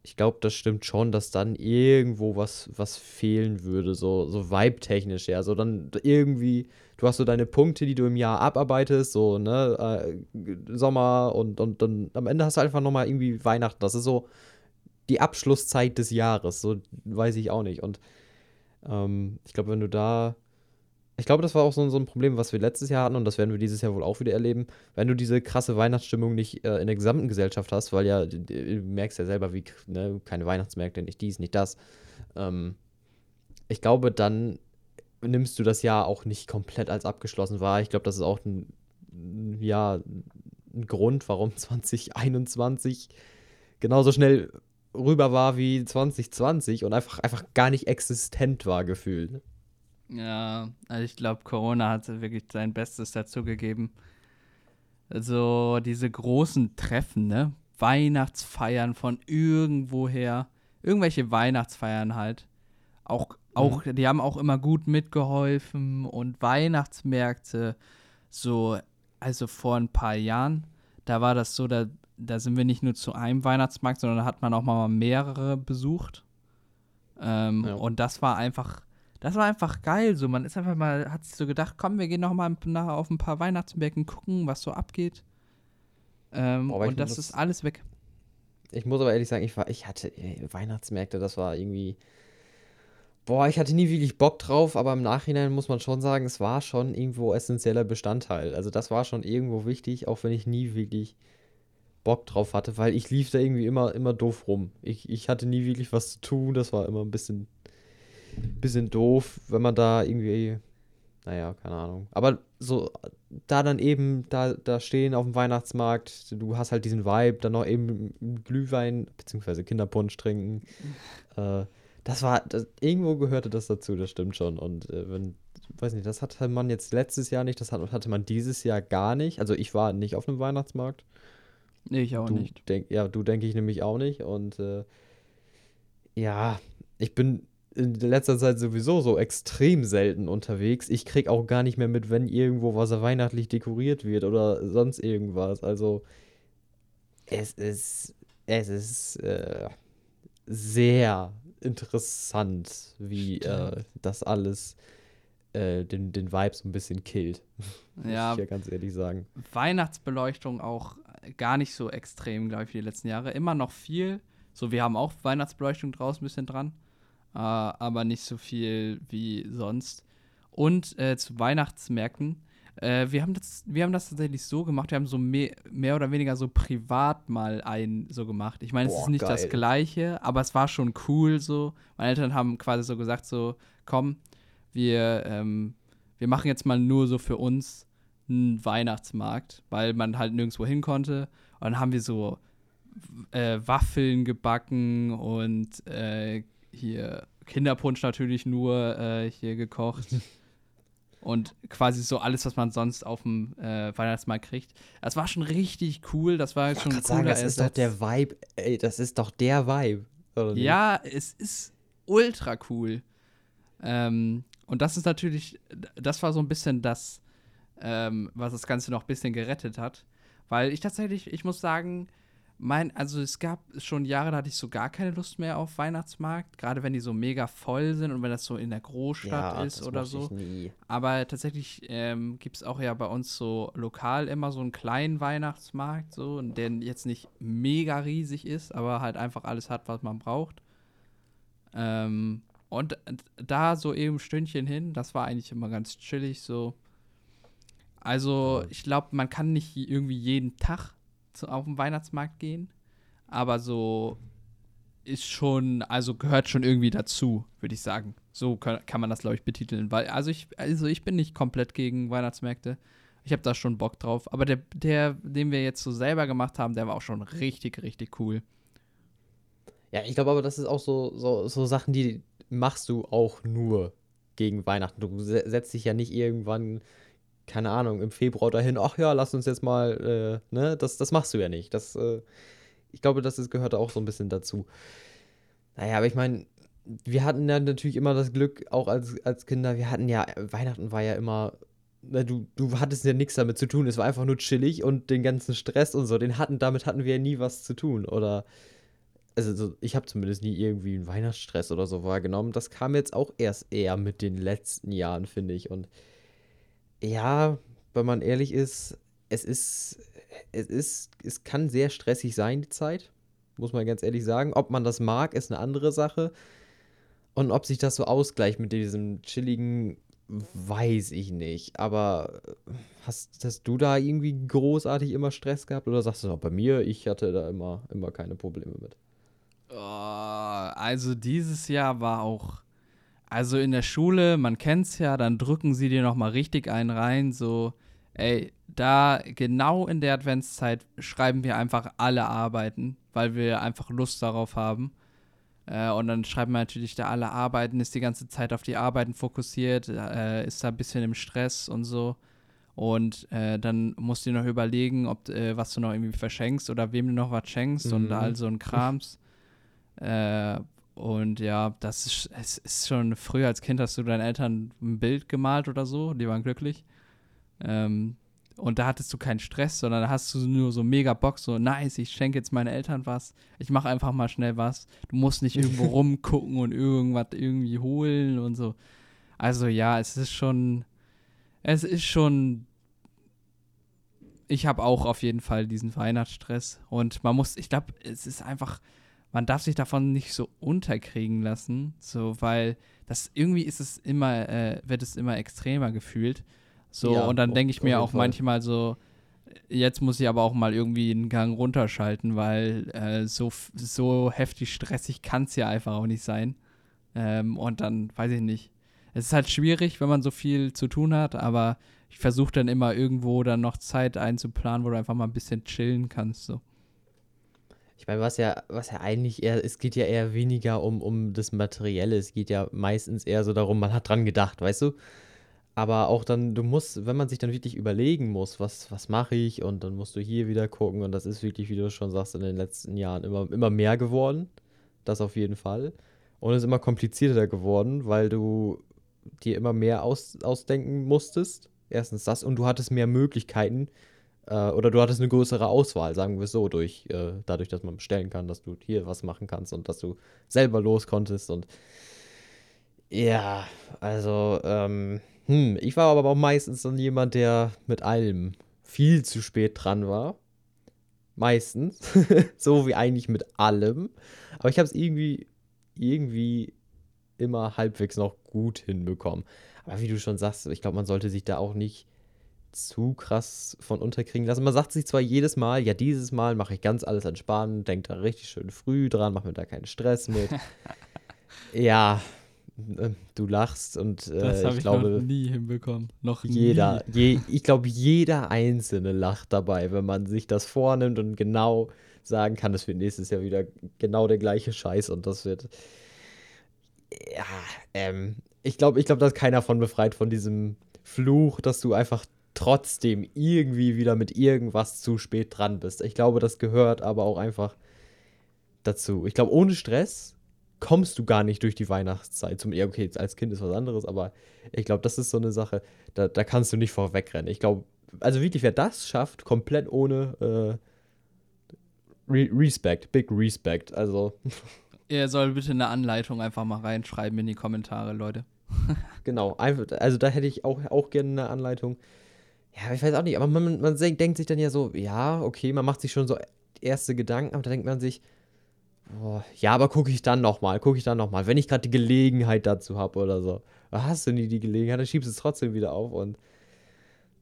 Ich glaube, das stimmt schon, dass dann irgendwo was, was fehlen würde, so, so vibe-technisch, ja. So dann irgendwie, du hast so deine Punkte, die du im Jahr abarbeitest, so, ne, äh, Sommer und, und dann am Ende hast du einfach nochmal irgendwie Weihnachten. Das ist so die Abschlusszeit des Jahres, so weiß ich auch nicht. Und ähm, ich glaube, wenn du da ich glaube, das war auch so, so ein Problem, was wir letztes Jahr hatten und das werden wir dieses Jahr wohl auch wieder erleben. Wenn du diese krasse Weihnachtsstimmung nicht äh, in der gesamten Gesellschaft hast, weil ja, du merkst ja selber, wie, ne, keine Weihnachtsmärkte, nicht dies, nicht das. Ähm, ich glaube, dann nimmst du das Jahr auch nicht komplett als abgeschlossen wahr. Ich glaube, das ist auch ein, ja, ein Grund, warum [laughs] 2021 genauso schnell rüber war wie 2020 und einfach, einfach gar nicht existent war, gefühlt. Ja, also ich glaube, Corona hat wirklich sein Bestes dazu gegeben. Also diese großen Treffen, ne? Weihnachtsfeiern von irgendwoher, irgendwelche Weihnachtsfeiern halt. Auch, auch, mhm. die haben auch immer gut mitgeholfen und Weihnachtsmärkte, so, also vor ein paar Jahren, da war das so, da, da sind wir nicht nur zu einem Weihnachtsmarkt, sondern da hat man auch mal mehrere besucht. Ähm, ja. Und das war einfach das war einfach geil. So, man ist einfach mal, hat sich so gedacht, komm, wir gehen noch mal nach, auf ein paar Weihnachtsmärkten gucken, was so abgeht. Ähm, und das muss, ist alles weg. Ich muss aber ehrlich sagen, ich war, ich hatte ey, Weihnachtsmärkte, das war irgendwie. Boah, ich hatte nie wirklich Bock drauf, aber im Nachhinein muss man schon sagen, es war schon irgendwo essentieller Bestandteil. Also das war schon irgendwo wichtig, auch wenn ich nie wirklich Bock drauf hatte, weil ich lief da irgendwie immer, immer doof rum. Ich, ich hatte nie wirklich was zu tun, das war immer ein bisschen bisschen doof, wenn man da irgendwie, naja, keine Ahnung. Aber so, da dann eben, da, da stehen auf dem Weihnachtsmarkt, du hast halt diesen Vibe, dann noch eben Glühwein, beziehungsweise Kinderpunsch trinken. [laughs] Äh, das war, das, irgendwo gehörte das dazu, das stimmt schon. Und äh, wenn, weiß nicht, das hatte man jetzt letztes Jahr nicht, das hatte man dieses Jahr gar nicht. Also ich war nicht auf einem Weihnachtsmarkt. Nee, ich auch du nicht. Denk, ja, du denke ich nämlich auch nicht. Und äh, ja, ich bin in letzter Zeit sowieso so extrem selten unterwegs. Ich krieg auch gar nicht mehr mit, wenn irgendwo was weihnachtlich dekoriert wird oder sonst irgendwas. Also es ist, es ist äh, sehr interessant, wie äh, das alles äh, den, den Vibe so ein bisschen killt. [laughs] Ja, muss ich ja ganz ehrlich sagen. Weihnachtsbeleuchtung auch gar nicht so extrem, glaube ich, wie die letzten Jahre. Immer noch viel. So, wir haben auch Weihnachtsbeleuchtung draußen ein bisschen dran äh, aber nicht so viel wie sonst. Und äh, zu Weihnachtsmärkten. Äh, wir, haben das, wir haben das tatsächlich so gemacht, wir haben so mehr, mehr oder weniger so privat mal ein so gemacht. Ich meine, es ist nicht geil. das Gleiche, aber es war schon cool so. Meine Eltern haben quasi so gesagt, so, komm, wir, ähm, wir machen jetzt mal nur so für uns einen Weihnachtsmarkt, weil man halt nirgendwo hin konnte. Und dann haben wir so äh, Waffeln gebacken und äh, hier Kinderpunsch natürlich nur äh, hier gekocht. [laughs] und quasi so alles, was man sonst auf dem äh, Weihnachtsmarkt kriegt. Das war schon richtig cool. Das war schon ein cooler sagen, Das Ersatz. ist doch der Vibe. Ey, das ist doch der Vibe. Ja, es ist ultra cool. Ähm, und das ist natürlich, das war so ein bisschen das, ähm, was das Ganze noch ein bisschen gerettet hat. Weil ich tatsächlich, ich muss sagen, mein, also es gab schon Jahre, da hatte ich so gar keine Lust mehr auf Weihnachtsmarkt, gerade wenn die so mega voll sind und wenn das so in der Großstadt ja, ist oder so. Aber tatsächlich ähm, gibt es auch ja bei uns so lokal immer so einen kleinen Weihnachtsmarkt, so, der jetzt nicht mega riesig ist, aber halt einfach alles hat, was man braucht. Ähm, und da so eben Stündchen hin, das war eigentlich immer ganz chillig so. Also, ich glaube, man kann nicht irgendwie jeden Tag zu, auf den Weihnachtsmarkt gehen, aber so ist schon, also gehört schon irgendwie dazu, würde ich sagen. So kann, kann man das, glaube ich, betiteln. Weil, also ich, also ich bin nicht komplett gegen Weihnachtsmärkte. Ich habe da schon Bock drauf. Aber der, der, den wir jetzt so selber gemacht haben, der war auch schon richtig, richtig cool. Ja, ich glaube aber, das ist auch so, so, so Sachen, die machst du auch nur gegen Weihnachten. Du setzt dich ja nicht irgendwann keine Ahnung, im Februar dahin, ach ja, lass uns jetzt mal, äh, ne, das, das machst du ja nicht. Das, äh, ich glaube, das ist, gehört auch so ein bisschen dazu. Naja, aber ich meine, wir hatten ja natürlich immer das Glück, auch als, als Kinder, wir hatten ja, Weihnachten war ja immer, na, du, du hattest ja nichts damit zu tun, es war einfach nur chillig und den ganzen Stress und so, den hatten, damit hatten wir ja nie was zu tun. Oder, also ich habe zumindest nie irgendwie einen Weihnachtsstress oder so wahrgenommen. Das kam jetzt auch erst eher mit den letzten Jahren, finde ich. Und ja, wenn man ehrlich ist, es ist, es ist, es kann sehr stressig sein, die Zeit. Muss man ganz ehrlich sagen. Ob man das mag, ist eine andere Sache. Und ob sich das so ausgleicht mit diesem chilligen, weiß ich nicht. Aber hast, hast du da irgendwie großartig immer Stress gehabt? Oder sagst du noch bei mir, ich hatte da immer, immer keine Probleme mit? Oh, also dieses Jahr war auch also in der Schule, man kennt's ja, dann drücken sie dir nochmal richtig einen rein, so, ey, da genau in der Adventszeit schreiben wir einfach alle Arbeiten, weil wir einfach Lust darauf haben. Äh, und dann schreiben wir natürlich da alle Arbeiten, ist die ganze Zeit auf die Arbeiten fokussiert, äh, ist da ein bisschen im Stress und so. Und äh, dann musst du dir noch überlegen, ob äh, was du noch irgendwie verschenkst oder wem du noch was schenkst mhm. und all so ein Krams. Und ja, das ist, es ist schon früher als Kind hast du deinen Eltern ein Bild gemalt oder so, die waren glücklich. Ähm, und da hattest du keinen Stress, sondern da hast du nur so mega Bock, so nice, ich schenke jetzt meinen Eltern was, ich mache einfach mal schnell was. Du musst nicht irgendwo [laughs] rumgucken und irgendwas irgendwie holen und so. Also ja, es ist schon, es ist schon, ich habe auch auf jeden Fall diesen Weihnachtsstress und man muss, ich glaube, es ist einfach, man darf sich davon nicht so unterkriegen lassen, so, weil das irgendwie ist es immer, äh, wird es immer extremer gefühlt. So, ja, und dann denke ich mir auch Fall. manchmal so, jetzt muss ich aber auch mal irgendwie einen Gang runterschalten, weil äh, so, so heftig stressig kann es ja einfach auch nicht sein. Ähm, und dann, weiß ich nicht. Es ist halt schwierig, wenn man so viel zu tun hat, aber ich versuche dann immer irgendwo dann noch Zeit einzuplanen, wo du einfach mal ein bisschen chillen kannst. So. Ich meine, was ja, was ja eigentlich eher, es geht ja eher weniger um, um das Materielle, es geht ja meistens eher so darum, man hat dran gedacht, weißt du? Aber auch dann, du musst, wenn man sich dann wirklich überlegen muss, was, was mache ich und dann musst du hier wieder gucken und das ist wirklich, wie du schon sagst, in den letzten Jahren immer, immer mehr geworden. Das auf jeden Fall. Und es ist immer komplizierter geworden, weil du dir immer mehr aus, ausdenken musstest. Erstens das und du hattest mehr Möglichkeiten, äh, oder du hattest eine größere Auswahl, sagen wir so, durch, äh, dadurch, dass man bestellen kann, dass du hier was machen kannst und dass du selber los konntest. Und ja, also, ähm, hm, ich war aber auch meistens dann jemand, der mit allem viel zu spät dran war. Meistens. [laughs] so wie eigentlich mit allem. Aber ich habe es irgendwie, irgendwie immer halbwegs noch gut hinbekommen. Aber wie du schon sagst, ich glaube, man sollte sich da auch nicht zu krass von unterkriegen lassen. Man sagt sich zwar jedes Mal, ja, dieses Mal mache ich ganz alles entspannt, denkt da richtig schön früh dran, mach mir da keinen Stress mit. [laughs] ja, äh, du lachst und äh, das habe ich, ich glaube, noch nie hinbekommen. Noch jeder. Je, ich glaube, jeder Einzelne lacht dabei, wenn man sich das vornimmt und genau sagen kann, das wird nächstes Jahr wieder genau der gleiche Scheiß und das wird. Ja, ähm, ich glaube, ich glaube, da ist keiner von befreit von diesem Fluch, dass du einfach trotzdem irgendwie wieder mit irgendwas zu spät dran bist. Ich glaube, das gehört aber auch einfach dazu. Ich glaube, ohne Stress kommst du gar nicht durch die Weihnachtszeit. Zum, ja, okay, als Kind ist was anderes, aber ich glaube, das ist so eine Sache, da, da kannst du nicht vorwegrennen. Ich glaube, also wirklich, wer das schafft, komplett ohne äh, Re Respect, Big Respect, also. [laughs] Er soll bitte eine Anleitung einfach mal reinschreiben in die Kommentare, Leute. [laughs] genau, einfach, also da hätte ich auch, auch gerne eine Anleitung. Ja, ich weiß auch nicht, aber man, man denkt sich dann ja so, ja, okay, man macht sich schon so erste Gedanken, aber da denkt man sich, boah, ja, aber gucke ich dann nochmal, gucke ich dann nochmal, wenn ich gerade die Gelegenheit dazu habe oder so. Hast du nie die Gelegenheit, dann schiebst du es trotzdem wieder auf und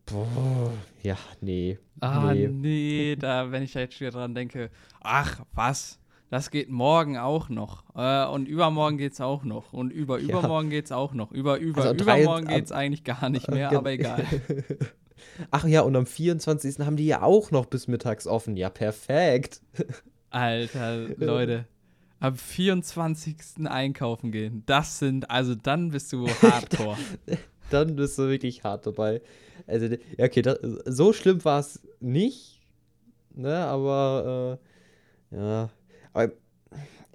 boah, ja, nee. Ah, nee, nee da, wenn ich da jetzt wieder dran denke, ach, was? Das geht morgen auch noch. Äh, und übermorgen geht es auch noch. Und über übermorgen ja. geht es auch noch. Über über also übermorgen geht es eigentlich gar nicht mehr, [laughs] aber egal. [laughs] Ach ja, und am 24. haben die ja auch noch bis mittags offen. Ja, perfekt. Alter, [laughs] Leute. Am 24. einkaufen gehen. Das sind, also dann bist du [laughs] hardcore. dann bist du wirklich hart dabei. Also, ja, okay, das, so schlimm war es nicht. Ne, aber, äh, ja. Aber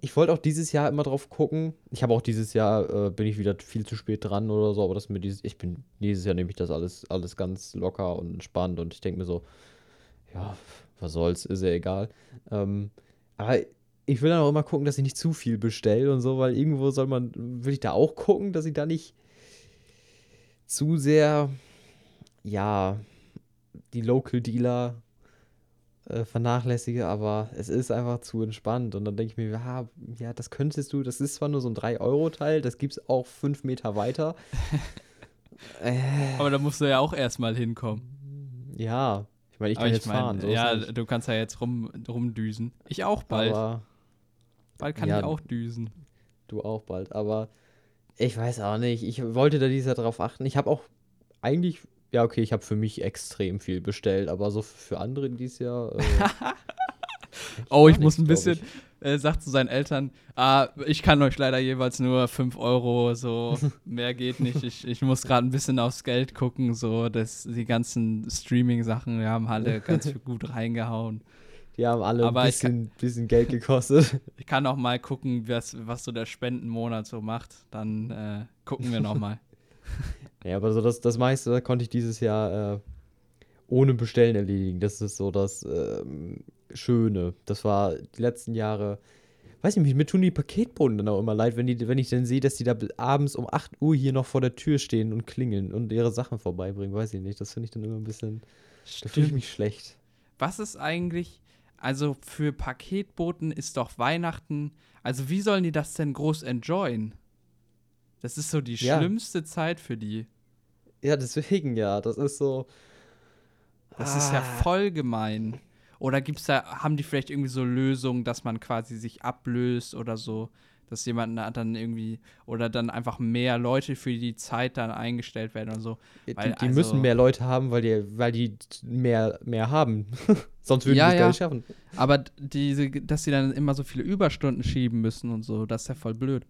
ich wollte auch dieses Jahr immer drauf gucken. Ich habe auch dieses Jahr, äh, bin ich wieder viel zu spät dran oder so, aber das mir dieses, ich bin, dieses Jahr nehme ich das alles, alles ganz locker und entspannt und ich denke mir so, ja, was soll's, ist ja egal. Ähm, aber ich will dann auch immer gucken, dass ich nicht zu viel bestelle und so, weil irgendwo soll man, will ich da auch gucken, dass ich da nicht zu sehr, ja, die Local Dealer äh, vernachlässige, aber es ist einfach zu entspannt. Und dann denke ich mir, ja, ja, das könntest du, das ist zwar nur so ein 3-Euro-Teil, das gibt es auch fünf Meter weiter. äh, [laughs] aber da musst du ja auch erstmal hinkommen. Ja, ich meine, ich kann ich jetzt mein, fahren. So ja, du kannst ja jetzt rum, rumdüsen. Ich auch bald. Aber, bald kann ja, ich auch düsen. Du auch bald, aber ich weiß auch nicht. Ich wollte da dieser drauf achten. Ich habe auch eigentlich ja, okay, ich habe für mich extrem viel bestellt, aber so für andere dieses Jahr. Äh, [laughs] oh, ich muss ein bisschen, äh, sagt zu seinen Eltern, ah, ich kann euch leider jeweils nur 5 Euro, so, [laughs] mehr geht nicht. Ich, ich muss gerade ein bisschen aufs Geld gucken, so, dass die ganzen Streaming-Sachen, wir haben alle [laughs] ganz gut reingehauen. Die haben alle Aber ein bisschen, kann, bisschen, Geld gekostet. Ich kann auch mal gucken, was, was so der Spendenmonat so macht. Dann äh, gucken wir noch mal. [laughs] Ja, aber so das, das meiste konnte ich dieses Jahr äh, ohne Bestellen erledigen. Das ist so das ähm, Schöne. Das war die letzten Jahre. Weiß nicht, mir tun die Paketboten dann auch immer leid, wenn, die, wenn ich dann sehe, dass die da abends um 8 Uhr hier noch vor der Tür stehen und klingeln und ihre Sachen vorbeibringen. Weiß ich nicht. Das finde ich dann immer ein bisschen. Stimmt. Da fühle ich mich schlecht. Was ist eigentlich. Also für Paketboten ist doch Weihnachten. Also wie sollen die das denn groß enjoyen? Das ist so die ja. schlimmste Zeit für die. Ja, deswegen ja. Das ist so. Das ah. ist ja ah. voll gemein. Oder gibt's da, haben die vielleicht irgendwie so Lösungen, dass man quasi sich ablöst oder so, dass jemand dann irgendwie, oder dann einfach mehr Leute für die Zeit dann eingestellt werden und so. Weil, die, die also, müssen mehr Leute haben, weil die, weil die mehr, mehr haben. [laughs] Sonst würden ja, die es ja. gar nicht schaffen. Aber diese, dass sie dann immer so viele Überstunden schieben müssen und so, das ist ja voll blöd.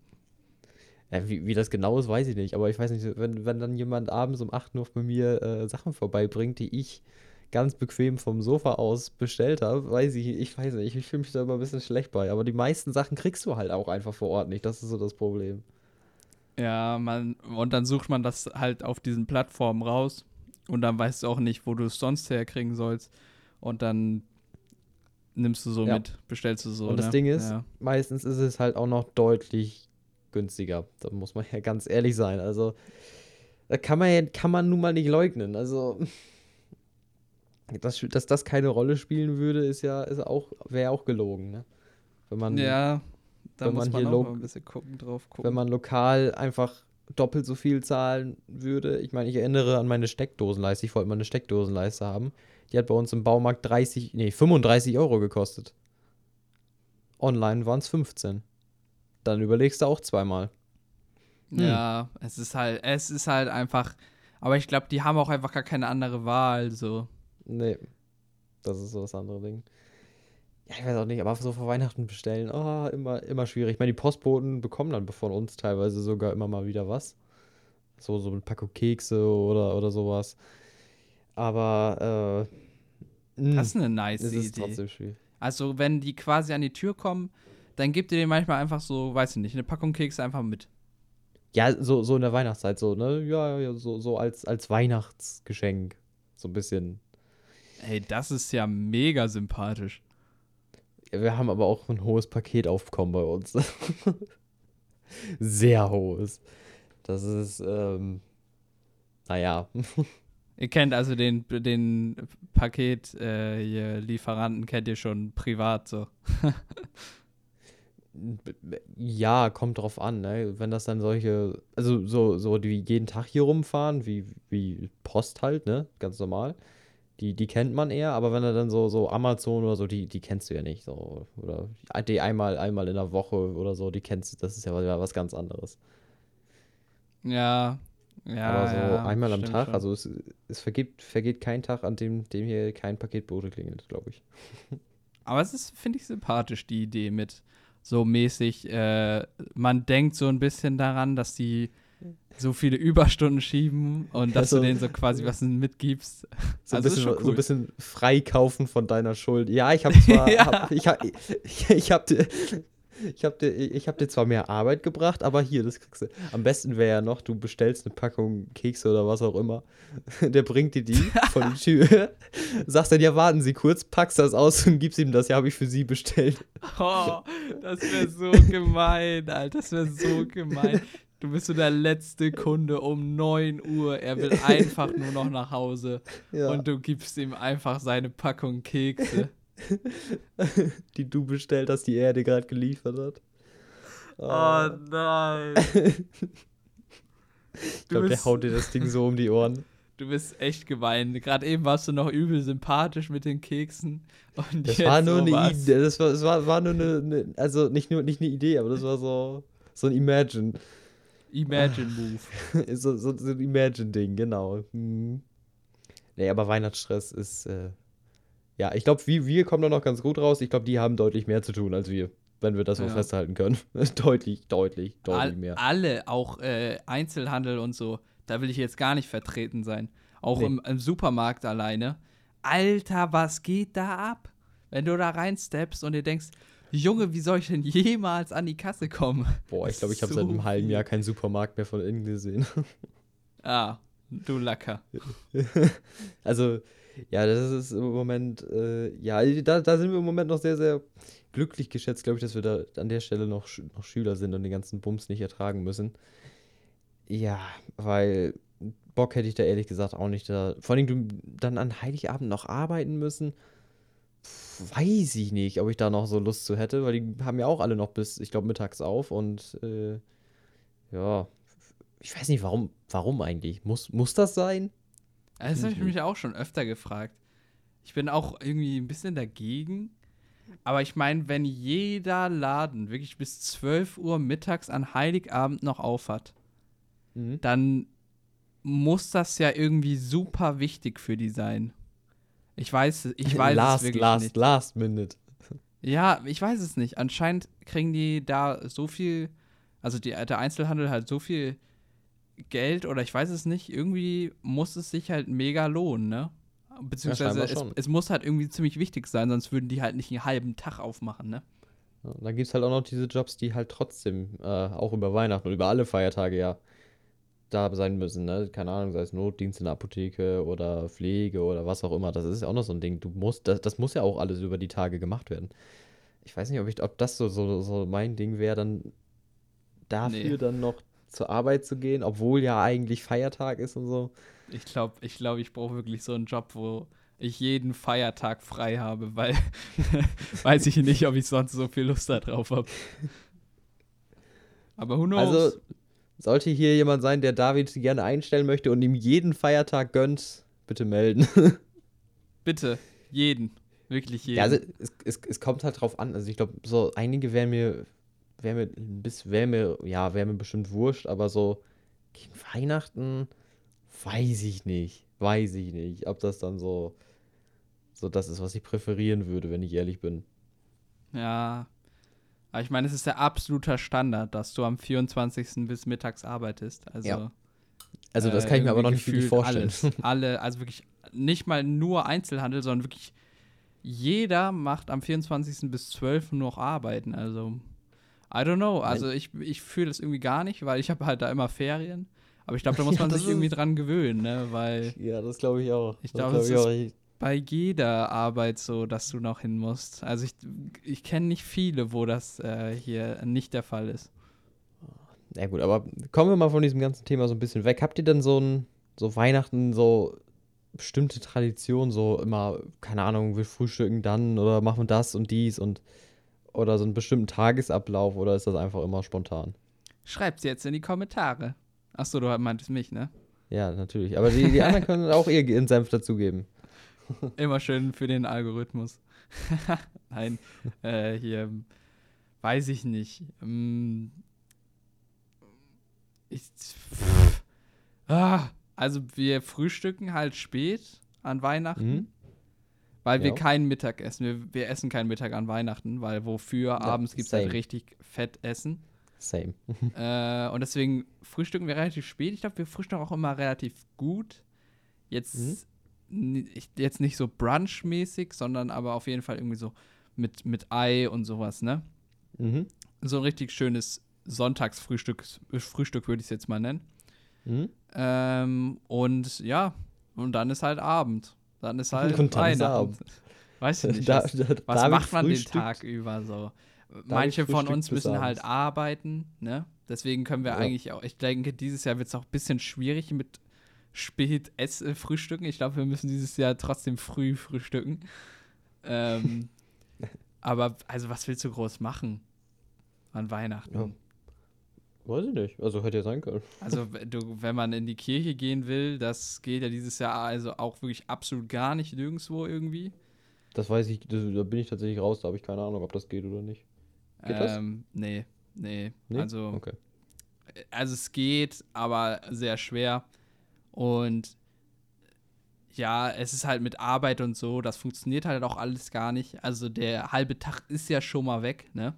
Ja, wie, wie das genau ist, weiß ich nicht. Aber ich weiß nicht, wenn, wenn dann jemand abends um 8 Uhr bei mir äh, Sachen vorbeibringt, die ich ganz bequem vom Sofa aus bestellt habe, weiß ich, ich weiß nicht, ich fühle mich da immer ein bisschen schlecht bei. Aber die meisten Sachen kriegst du halt auch einfach vor Ort nicht. Das ist so das Problem. Ja, man, und dann sucht man das halt auf diesen Plattformen raus und dann weißt du auch nicht, wo du es sonst herkriegen sollst. Und dann nimmst du so ja. mit, bestellst du so. Und das ne? Ding ist, ja. meistens ist es halt auch noch deutlich günstiger. Da muss man ja ganz ehrlich sein. Also, da kann man ja, kann man nun mal nicht leugnen. Also, dass, dass das keine Rolle spielen würde, ist ja, ist auch, wäre auch gelogen, ne? Wenn man, ja, da wenn muss man, man auch ein bisschen gucken, drauf gucken. Wenn man lokal einfach doppelt so viel zahlen würde. Ich meine, ich erinnere an meine Steckdosenleiste. Ich wollte mal eine Steckdosenleiste haben. Die hat bei uns im Baumarkt 30, nee, 35 Euro gekostet. Online waren es 15 dann überlegst du auch zweimal. Hm. Ja, es ist halt, es ist halt einfach, aber ich glaube, die haben auch einfach gar keine andere Wahl, so. Nee, das ist so das andere Ding. Ja, ich weiß auch nicht, aber so vor Weihnachten bestellen, oh, immer, immer schwierig. Ich meine, die Postboten bekommen dann von uns teilweise sogar immer mal wieder was. So, so eine Packung Kekse oder, oder sowas. Aber äh, das ist eine nice ist Idee. Trotzdem schwierig. Also, wenn die quasi an die Tür kommen, dann gibt ihr denen manchmal einfach so, weiß ich nicht, eine Packung Kekse einfach mit. Ja, so, so in der Weihnachtszeit, so, ne? Ja, ja, so, so als, als Weihnachtsgeschenk. So ein bisschen. Ey, das ist ja mega sympathisch. Ja, wir haben aber auch ein hohes Paketaufkommen bei uns. [laughs] Sehr hohes. Das ist, ähm, naja. [laughs] Ihr kennt also den, den Paketlieferanten, äh, kennt ihr schon privat so. [laughs] ja, kommt drauf an, ne? Wenn das dann solche, also so, so die jeden Tag hier rumfahren, wie, wie Post halt, ne? Ganz normal. Die, die kennt man eher, aber wenn er dann so, so Amazon oder so, die, die kennst du ja nicht. So. Oder die einmal, einmal in der Woche oder so, die kennst du, das ist ja was ganz anderes. Ja, ja. Aber so ja, einmal am Tag, schon. also es, es vergeht, vergeht kein Tag, an dem, dem hier kein Paketbote klingelt, glaube ich. [laughs] Aber es ist, finde ich, sympathisch, die Idee mit so mäßig, äh, man denkt so ein bisschen daran, dass die so viele Überstunden schieben und dass also, du denen so quasi was mitgibst. So, also ein bisschen, cool. so ein bisschen freikaufen von deiner Schuld. Ja, ich habe zwar, [laughs] ja. hab, ich, ich, ich habe ich habe dir, ich hab dir zwar mehr Arbeit gebracht, aber hier, das kriegst du. Am besten wäre ja noch, du bestellst eine Packung Kekse oder was auch immer. [laughs] Der bringt dir die von der [laughs] Tür. Sagst dann, ja, warten Sie kurz, packst das aus und gibst ihm das. Ja, habe ich für Sie bestellt. Oh, das wäre so [laughs] gemein, Alter. Das wäre so gemein. Du bist so der letzte Kunde um 9 Uhr. Er will einfach nur noch nach Hause. Ja. Und du gibst ihm einfach seine Packung Kekse. [laughs] die du bestellt hast, die er dir gerade geliefert hat. Oh, oh nein. [laughs] ich glaube, der haut dir das Ding so um die Ohren. [laughs] Du bist echt gemein. Gerade eben warst du noch übel sympathisch mit den Keksen. Und das war nur eine Idee. Das war, das war, war nur eine, eine, also nicht nur nicht eine Idee, aber das war so, so ein Imagine. Imagine-Move. so, so, so, ein Imagine-Ding, genau. Hm. Nee, aber Weihnachtsstress ist, äh, ja, ich glaube, wir, wir kommen da noch ganz gut raus. Ich glaube, die haben deutlich mehr zu tun als wir, wenn wir das so ja. festhalten können. [laughs] deutlich, deutlich, deutlich All, mehr. Alle, auch äh, Einzelhandel und so, da will ich jetzt gar nicht vertreten sein. Auch nee. im, im, Supermarkt alleine. Alter, was geht da ab? Wenn du da reinsteppst und dir denkst, Junge, wie soll ich denn jemals an die Kasse kommen? Boah, ich glaube, ich habe so seit einem halben Jahr keinen Supermarkt mehr von innen gesehen. [laughs] ah, du Lacker. [laughs] also, ja, das ist im Moment, äh, ja, da, da sind wir im Moment noch sehr, sehr glücklich geschätzt, glaube ich, dass wir da an der Stelle noch, noch Schüler sind und den ganzen Bums nicht ertragen müssen. Ja, weil Bock hätte ich da ehrlich gesagt auch nicht. Da, vor allem du dann an Heiligabend noch arbeiten müssen. Weiß ich nicht, ob ich da noch so Lust zu hätte, weil die haben ja auch alle noch bis, ich glaube, mittags auf und äh, ja, ich weiß nicht, warum, warum eigentlich? Muss, muss das sein? Das habe ich mich auch schon öfter gefragt. Ich bin auch irgendwie ein bisschen dagegen. Aber ich meine, wenn jeder Laden wirklich bis 12 Uhr mittags an Heiligabend noch aufhat, mhm. dann muss das ja irgendwie super wichtig für die sein. Ich weiß, ich [laughs] weiß last, es wirklich last, nicht. Last minute. Ja, ich weiß es nicht. Anscheinend kriegen die da so viel, also die, der Einzelhandel hat so viel Geld oder ich weiß es nicht, irgendwie muss es sich halt mega lohnen, ne? Beziehungsweise ja, es, es, muss halt irgendwie ziemlich wichtig sein, sonst würden die halt nicht einen halben Tag aufmachen, ne? Ja, dann gibt es halt auch noch diese Jobs, die halt trotzdem äh, auch über Weihnachten und über alle Feiertage ja da sein müssen, ne? Keine Ahnung, sei es Notdienst in der Apotheke oder Pflege oder was auch immer. Das ist ja auch noch so ein Ding. Du musst, das, das muss ja auch alles über die Tage gemacht werden. Ich weiß nicht, ob, ich, ob das so, so, so mein Ding wäre, dann dafür nee. dann noch zur Arbeit zu gehen, obwohl ja eigentlich Feiertag ist und so. Ich glaube, ich, glaub, ich brauche wirklich so einen Job, wo ich jeden Feiertag frei habe, weil [laughs] weiß ich nicht, ob ich sonst so viel Lust darauf habe. Aber who knows? Also, sollte hier jemand sein, der David gerne einstellen möchte und ihm jeden Feiertag gönnt, bitte melden. [laughs] bitte, jeden. Wirklich jeden. Ja, also es, es, es kommt halt drauf an. Also ich glaube, so einige wären mir wäre mir, bis, wär mir, ja, wäre mir bestimmt wurscht, aber so gegen Weihnachten weiß ich nicht. Weiß ich nicht, ob das dann so, so das ist, was ich präferieren würde, wenn ich ehrlich bin. Ja. Aber ich meine, es ist der absoluter Standard, dass du am 24. bis mittags arbeitest. Also. Ja. Also das kann ich mir Äh, aber noch nicht wirklich vorstellen. Alles, [laughs] alle, also wirklich nicht mal nur Einzelhandel, sondern wirklich jeder macht am 24. bis 12. noch arbeiten. Also, I don't know. Also ich, ich fühle das irgendwie gar nicht, weil ich habe halt da immer Ferien. Aber ich glaube, da [laughs] muss Ja, man das sich irgendwie ist- dran gewöhnen, ne? Weil [laughs] Ja, das glaube ich auch. Ich Das glaube, glaub es ich ist- auch. Ich- bei jeder Arbeit so, dass du noch hin musst. Also ich, ich kenne nicht viele, wo das äh, hier nicht der Fall ist. Ja gut, aber kommen wir mal von diesem ganzen Thema so ein bisschen weg. Habt ihr denn so ein, so Weihnachten, so bestimmte Traditionen, so immer, keine Ahnung, wir frühstücken dann oder machen das und dies und oder so einen bestimmten Tagesablauf oder ist das einfach immer spontan? Schreibt's jetzt in die Kommentare. Achso, du meintest mich, ne? Ja, natürlich. Aber die, die anderen können auch ihr ihren Senf dazugeben. [laughs] Immer schön für den Algorithmus. [laughs] Nein, äh, hier weiß ich nicht. Ähm, ich, ah, also wir frühstücken halt spät an Weihnachten, Mhm. Weil wir Ja. kein Mittag essen. Wir, wir essen kein Mittag an Weihnachten, weil wofür abends gibt es halt richtig fett Essen. Same. [laughs] Äh, und deswegen frühstücken wir relativ spät. Ich glaube, wir frühstücken auch immer relativ gut. Jetzt, ich- jetzt nicht so brunchmäßig, sondern aber auf jeden Fall irgendwie so mit, mit Ei und sowas, ne? Mhm. So ein richtig schönes Sonntagsfrühstück, Frühstück würde ich es jetzt mal nennen. Mhm. Ähm, und ja, und dann ist halt Abend. Dann ist [laughs] halt ist Weihnachten. Weiß ich [laughs] nicht. Da- was da- was David macht man den Tag über so? Manche von uns müssen halt arbeiten, ne? Deswegen können wir Ja. eigentlich auch, ich denke, dieses Jahr wird es auch ein bisschen schwierig mit spät ess äh, frühstücken. Ich glaube, wir müssen dieses Jahr trotzdem früh frühstücken. Ähm, [laughs] aber also was willst du groß machen an Weihnachten? Ja. Weiß ich nicht. Also hätte ja sein können. Also [laughs] du, wenn man in die Kirche gehen will, das geht ja dieses Jahr also auch wirklich absolut gar nicht nirgendwo irgendwie. Das weiß ich, das, da bin ich tatsächlich raus, da habe ich keine Ahnung, ob das geht oder nicht. Geht das? ähm, Nee, nee. Nee? Also, Okay. also es geht, aber sehr schwer. Und ja, es ist halt mit Arbeit und so, das funktioniert halt auch alles gar nicht. Also der halbe Tag ist ja schon mal weg, ne?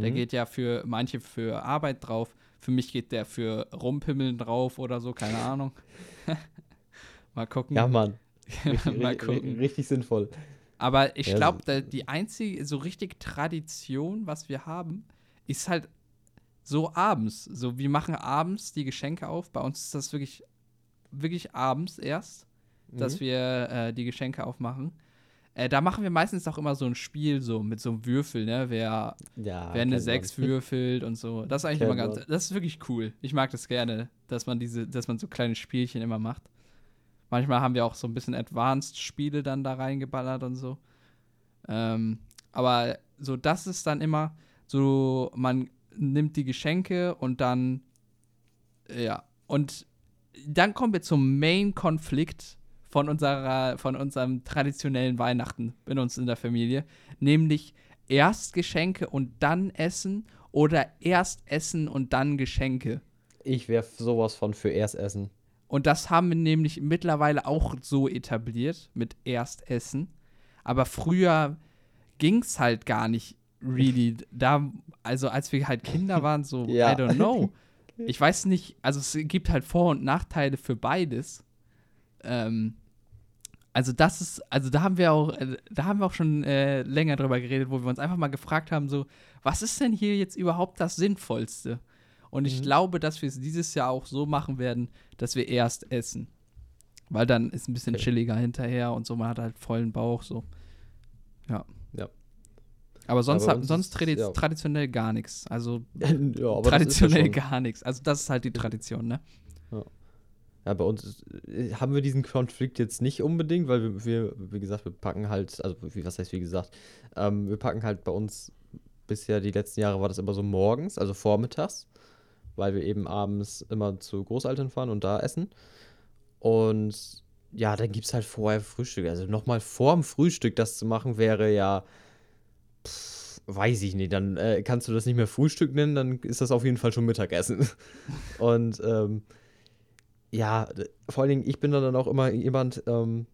Der Mhm. geht ja für manche für Arbeit drauf. Für mich geht der für Rumpimmeln drauf oder so, keine Ahnung. [laughs] mal gucken. Ja, Mann. [laughs] Richtig, mal gucken. richtig sinnvoll. Aber ich Ja, glaube, die einzige so richtig Tradition, was wir haben, ist halt so abends. So, wir machen abends die Geschenke auf. Bei uns ist das wirklich, wirklich abends erst, dass Mhm. wir äh, die Geschenke aufmachen. Äh, da machen wir meistens auch immer so ein Spiel, so mit so einem Würfel, ne? Wer, Ja, wer eine kennt man. 6 würfelt und so. Das ist eigentlich immer ganz, das ist wirklich cool. Ich mag das gerne, dass man diese, dass man so kleine Spielchen immer macht. Manchmal haben wir auch so ein bisschen Advanced-Spiele dann da reingeballert und so. Ähm, aber so, das ist dann immer so, man nimmt die Geschenke und dann, ja, und dann kommen wir zum Main-Konflikt von unserer, von unserem traditionellen Weihnachten in uns in der Familie, nämlich erst Geschenke und dann Essen oder erst Essen und dann Geschenke. Ich wäre sowas von für erst essen. Und das haben wir nämlich mittlerweile auch so etabliert mit Erstessen. Aber früher ging es halt gar nicht really. Da, also als wir halt Kinder waren, so, [laughs] Ja. I don't know. [laughs] Ich weiß nicht, also es gibt halt Vor- und Nachteile für beides. Ähm, also das ist, also da haben wir auch, äh, da haben wir auch schon äh, länger drüber geredet, wo wir uns einfach mal gefragt haben, so, was ist denn hier jetzt überhaupt das Sinnvollste? Und ich Mhm. glaube, dass wir es dieses Jahr auch so machen werden, dass wir erst essen. Weil dann ist ein bisschen Okay. chilliger hinterher und so, man hat halt vollen Bauch, so. Ja. Ja. Aber sonst, uns sonst tradi ja. traditionell gar nichts. Also [laughs] ja, aber traditionell gar nichts. Also das ist halt die Tradition, ne? Ja, bei uns äh, haben wir diesen Konflikt jetzt nicht unbedingt, weil wir, wir wie gesagt, wir packen halt, also wie, was heißt wie gesagt, ähm, wir packen halt bei uns, bisher die letzten Jahre war das immer so morgens, also vormittags, weil wir eben abends immer zu Großeltern fahren und da essen. Und ja, dann gibt es halt vorher Frühstück. Also nochmal vorm Frühstück das zu machen, wäre ja, pff, weiß ich nicht, dann äh, kannst du das nicht mehr Frühstück nennen, dann ist das auf jeden Fall schon Mittagessen. [laughs] und ähm, ja, vor allen Dingen, ich bin dann auch immer jemand, ähm,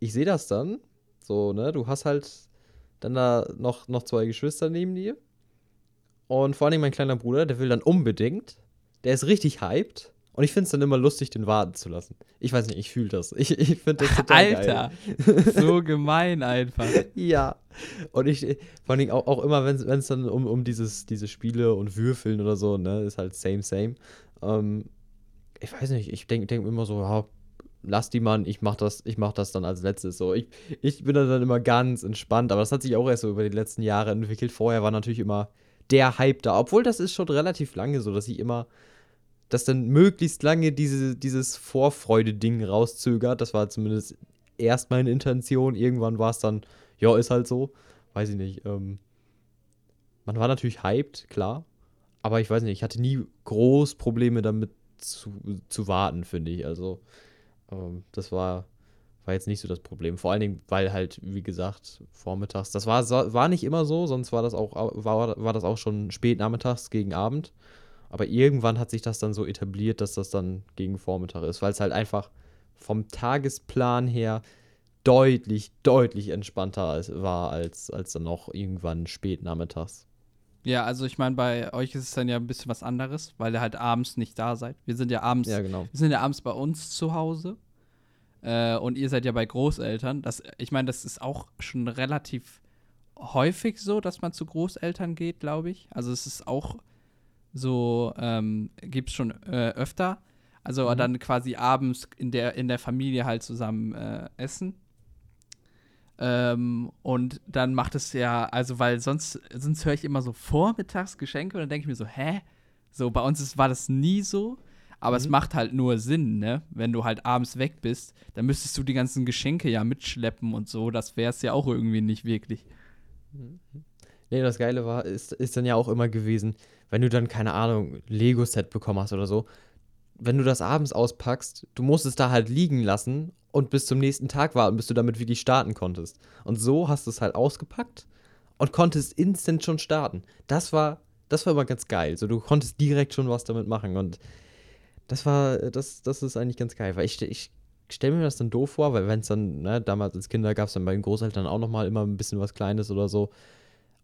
ich sehe das dann, so, ne, du hast halt dann da noch, noch zwei Geschwister neben dir und vor allen Dingen mein kleiner Bruder, der will dann unbedingt, der ist richtig hyped Und ich finde es dann immer lustig, den warten zu lassen. Ich weiß nicht, ich fühle das. Ich, ich finde das total Alter, geil. so [laughs] gemein einfach. ja. Und ich, vor allem auch, auch immer, wenn es dann um, um dieses, diese Spiele und Würfeln oder so, ne, ist halt same, same. Ähm, ich weiß nicht, ich denke denk immer so, ja, lass die Mann, ich mach das, ich mach das dann als letztes. So, ich, ich bin dann immer ganz entspannt, aber das hat sich auch erst so über die letzten Jahre entwickelt. Vorher war natürlich immer der Hype da, obwohl das ist schon relativ lange so, dass ich immer dass dann möglichst lange diese, dieses Vorfreude-Ding rauszögert. Das war zumindest erst meine Intention. Irgendwann war es dann, ja, ist halt so. Weiß ich nicht. Ähm, man war natürlich hyped, klar. Aber ich weiß nicht, ich hatte nie groß Probleme damit zu, zu warten, finde ich. Also, ähm, das war, war jetzt nicht so das Problem. Vor allen Dingen, weil halt, wie gesagt, vormittags, das war, war nicht immer so, sonst war das auch, war, war das auch schon spät nachmittags gegen Abend. Aber irgendwann hat sich das dann so etabliert, dass das dann gegen Vormittag ist, weil es halt einfach vom Tagesplan her deutlich, deutlich entspannter war als, als dann noch irgendwann spät nachmittags. Ja, also ich meine, bei euch ist es dann ja ein bisschen was anderes, weil ihr halt abends nicht da seid. Wir sind ja abends, ja, genau. wir sind ja abends bei uns zu Hause. Äh, und ihr seid ja bei Großeltern. Das, ich meine, das ist auch schon relativ häufig so, dass man zu Großeltern geht, glaube ich. Also es ist auch so ähm, gibt es schon äh, öfter. Also mhm. dann quasi abends in der, in der Familie halt zusammen äh, essen. Ähm, und dann macht es ja, also weil sonst, sonst höre ich immer so vormittags Geschenke und dann denke ich mir so, hä? So, bei uns ist, war das nie so. Aber mhm. es macht halt nur Sinn, ne? Wenn du halt abends weg bist, dann müsstest du die ganzen Geschenke ja mitschleppen und so. Das wäre es ja auch irgendwie nicht wirklich. Mhm. Nee, das Geile war, ist, ist dann ja auch immer gewesen, wenn du dann, keine Ahnung, Lego-Set bekommen hast oder so, wenn du das abends auspackst, du musst es da halt liegen lassen und bis zum nächsten Tag warten, bis du damit wirklich starten konntest. Und so hast du es halt ausgepackt und konntest instant schon starten. Das war, das war immer ganz geil. So, du konntest direkt schon was damit machen. Und das war, das, das ist eigentlich ganz geil, weil ich, ich stelle mir das dann doof vor, weil wenn es dann, ne, damals als Kinder gab es dann bei den Großeltern auch nochmal immer ein bisschen was Kleines oder so.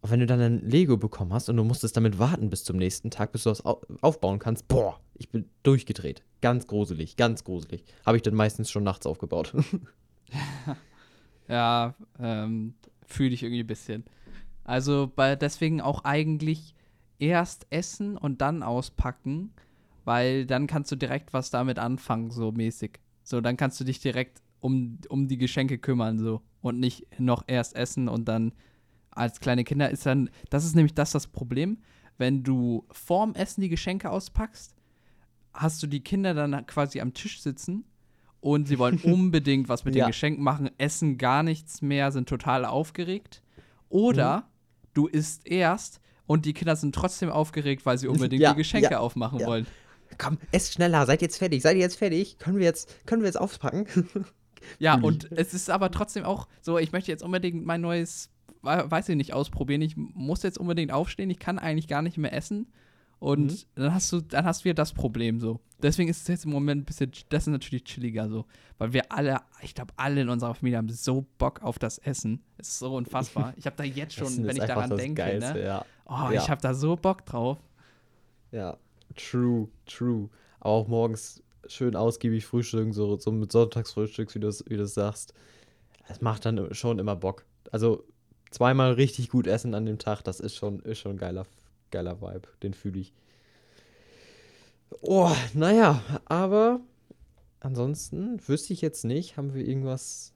Und wenn du dann ein Lego bekommen hast und du musstest damit warten bis zum nächsten Tag, bis du das aufbauen kannst, boah, ich bin durchgedreht. Ganz gruselig, ganz gruselig. Habe ich dann meistens schon nachts aufgebaut. [laughs] ja, ähm, fühle ich irgendwie ein bisschen. Also bei, deswegen auch eigentlich erst essen und dann auspacken, weil dann kannst du direkt was damit anfangen, so mäßig. So, dann kannst du dich direkt um, um die Geschenke kümmern, so. Und nicht noch erst essen und dann als kleine Kinder ist dann, das ist nämlich das das Problem, wenn du vorm Essen die Geschenke auspackst, hast du die Kinder dann quasi am Tisch sitzen und sie wollen [laughs] unbedingt was mit ja. den Geschenken machen, essen gar nichts mehr, sind total aufgeregt. Oder mhm. du isst erst und die Kinder sind trotzdem aufgeregt, weil sie unbedingt ja, die Geschenke ja, aufmachen wollen. Komm, esst schneller, seid jetzt fertig, seid ihr jetzt fertig? Können wir jetzt, können wir jetzt aufpacken? ja, [laughs] und es ist aber trotzdem auch so, ich möchte jetzt unbedingt mein neues weiß ich nicht, ausprobieren. Ich muss jetzt unbedingt aufstehen, ich kann eigentlich gar nicht mehr essen. Und mhm. dann hast du, dann hast du wieder das Problem so. Deswegen ist es jetzt im Moment ein bisschen, das ist natürlich chilliger so. Weil wir alle, ich glaube, alle in unserer Familie haben so Bock auf das Essen. Es ist so unfassbar. Ich habe da jetzt [laughs] schon, wenn ich daran denke, ne? Geilste, ne? ja. Oh, ja. ich habe da so Bock drauf. Ja, true, true. Aber auch morgens schön ausgiebig frühstücken, so, so mit Sonntagsfrühstück, wie du es wie sagst. Das macht dann schon immer Bock. Also zweimal richtig gut essen an dem Tag, das ist schon, ist schon ein geiler, geiler Vibe. Den fühle ich. Oh, naja, aber ansonsten wüsste ich jetzt nicht, haben wir irgendwas.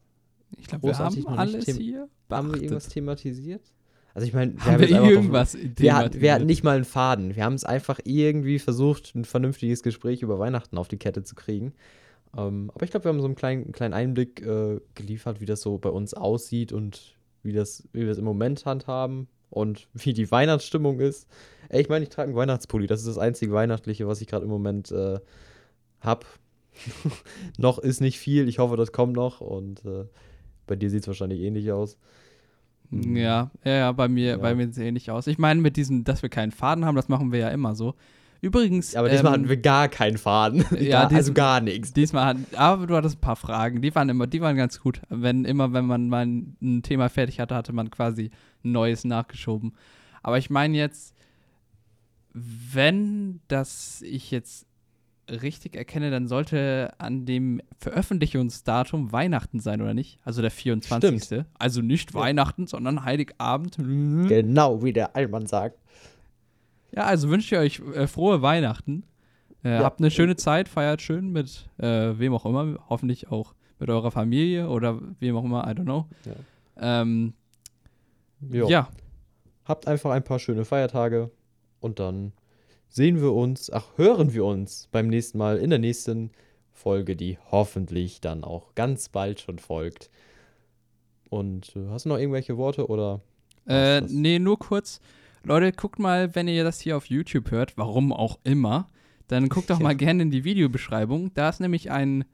Ich glaube, wir haben alles hier. Haben wir irgendwas thematisiert? Also ich meine, wir haben, haben wir irgendwas doch, wir, wir, hatten nicht mal einen Faden. Wir haben es einfach irgendwie versucht, ein vernünftiges Gespräch über Weihnachten auf die Kette zu kriegen. Ähm, aber ich glaube, wir haben so einen kleinen, kleinen Einblick äh, geliefert, wie das so bei uns aussieht und wie, das, wie wir es im Moment handhaben und [laughs] wie die Weihnachtsstimmung ist. Ey, ich meine, ich trage einen Weihnachtspulli. Das ist das einzige Weihnachtliche, was ich gerade im Moment äh, habe. [laughs] noch ist nicht viel. Ich hoffe, das kommt noch. Und äh, bei dir sieht es wahrscheinlich ähnlich aus. Hm. Ja, ja, ja, bei mir, ja. bei mir sieht es ähnlich aus. Ich meine, mit diesem, dass wir keinen Faden haben, das machen wir ja immer so. Übrigens. Aber diesmal ähm, hatten wir gar keinen Faden. [laughs] Ja, dies, also gar nichts. Diesmal hatten, aber du hattest ein paar Fragen. Die waren immer, die waren ganz gut. Wenn immer, wenn man mal ein Thema fertig hatte, hatte man quasi ein neues nachgeschoben. Aber ich meine jetzt, wenn das ich jetzt richtig erkenne, dann sollte an dem Veröffentlichungsdatum Weihnachten sein, oder nicht? Also der 24. Stimmt. Also nicht. Weihnachten, sondern Heiligabend. Genau, wie der Allmann sagt. Ja, also wünsche ich euch äh, frohe Weihnachten. Äh, ja. Habt eine schöne Zeit, feiert schön mit äh, wem auch immer, hoffentlich auch mit eurer Familie oder wem auch immer, I don't know. Ja. Ähm, ja. Habt einfach ein paar schöne Feiertage und dann sehen wir uns, ach, hören wir uns beim nächsten Mal in der nächsten Folge, die hoffentlich dann auch ganz bald schon folgt. Und äh, hast du noch irgendwelche Worte oder? Äh, nee, nur kurz. Leute, guckt mal, wenn ihr das hier auf YouTube hört, warum auch immer, dann guckt doch [laughs] mal gerne in die Videobeschreibung. Da ist nämlich ein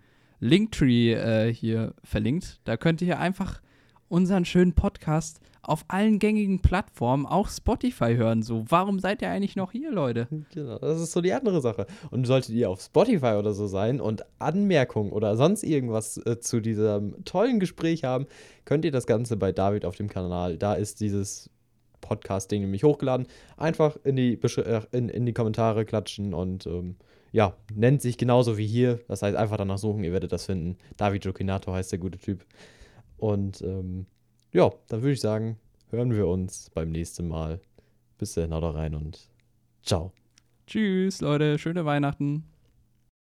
Linktree äh, hier verlinkt. Da könnt ihr einfach unseren schönen Podcast auf allen gängigen Plattformen, auch Spotify hören. So, warum seid ihr eigentlich noch hier, Leute? Genau, das ist so die andere Sache. Und solltet ihr auf Spotify oder so sein und Anmerkungen oder sonst irgendwas äh, zu diesem tollen Gespräch haben, könnt ihr das Ganze bei David auf dem Kanal. Da ist dieses Podcast-Ding nämlich hochgeladen. Einfach in die, äh, in, in die Kommentare klatschen und ähm, ja, nennt sich genauso wie hier. Das heißt, einfach danach suchen, ihr werdet das finden. David Jokinato heißt der gute Typ. Und ähm, ja, dann würde ich sagen, hören wir uns beim nächsten Mal. Bis dahin, haut rein und ciao. Tschüss, Leute. Schöne Weihnachten.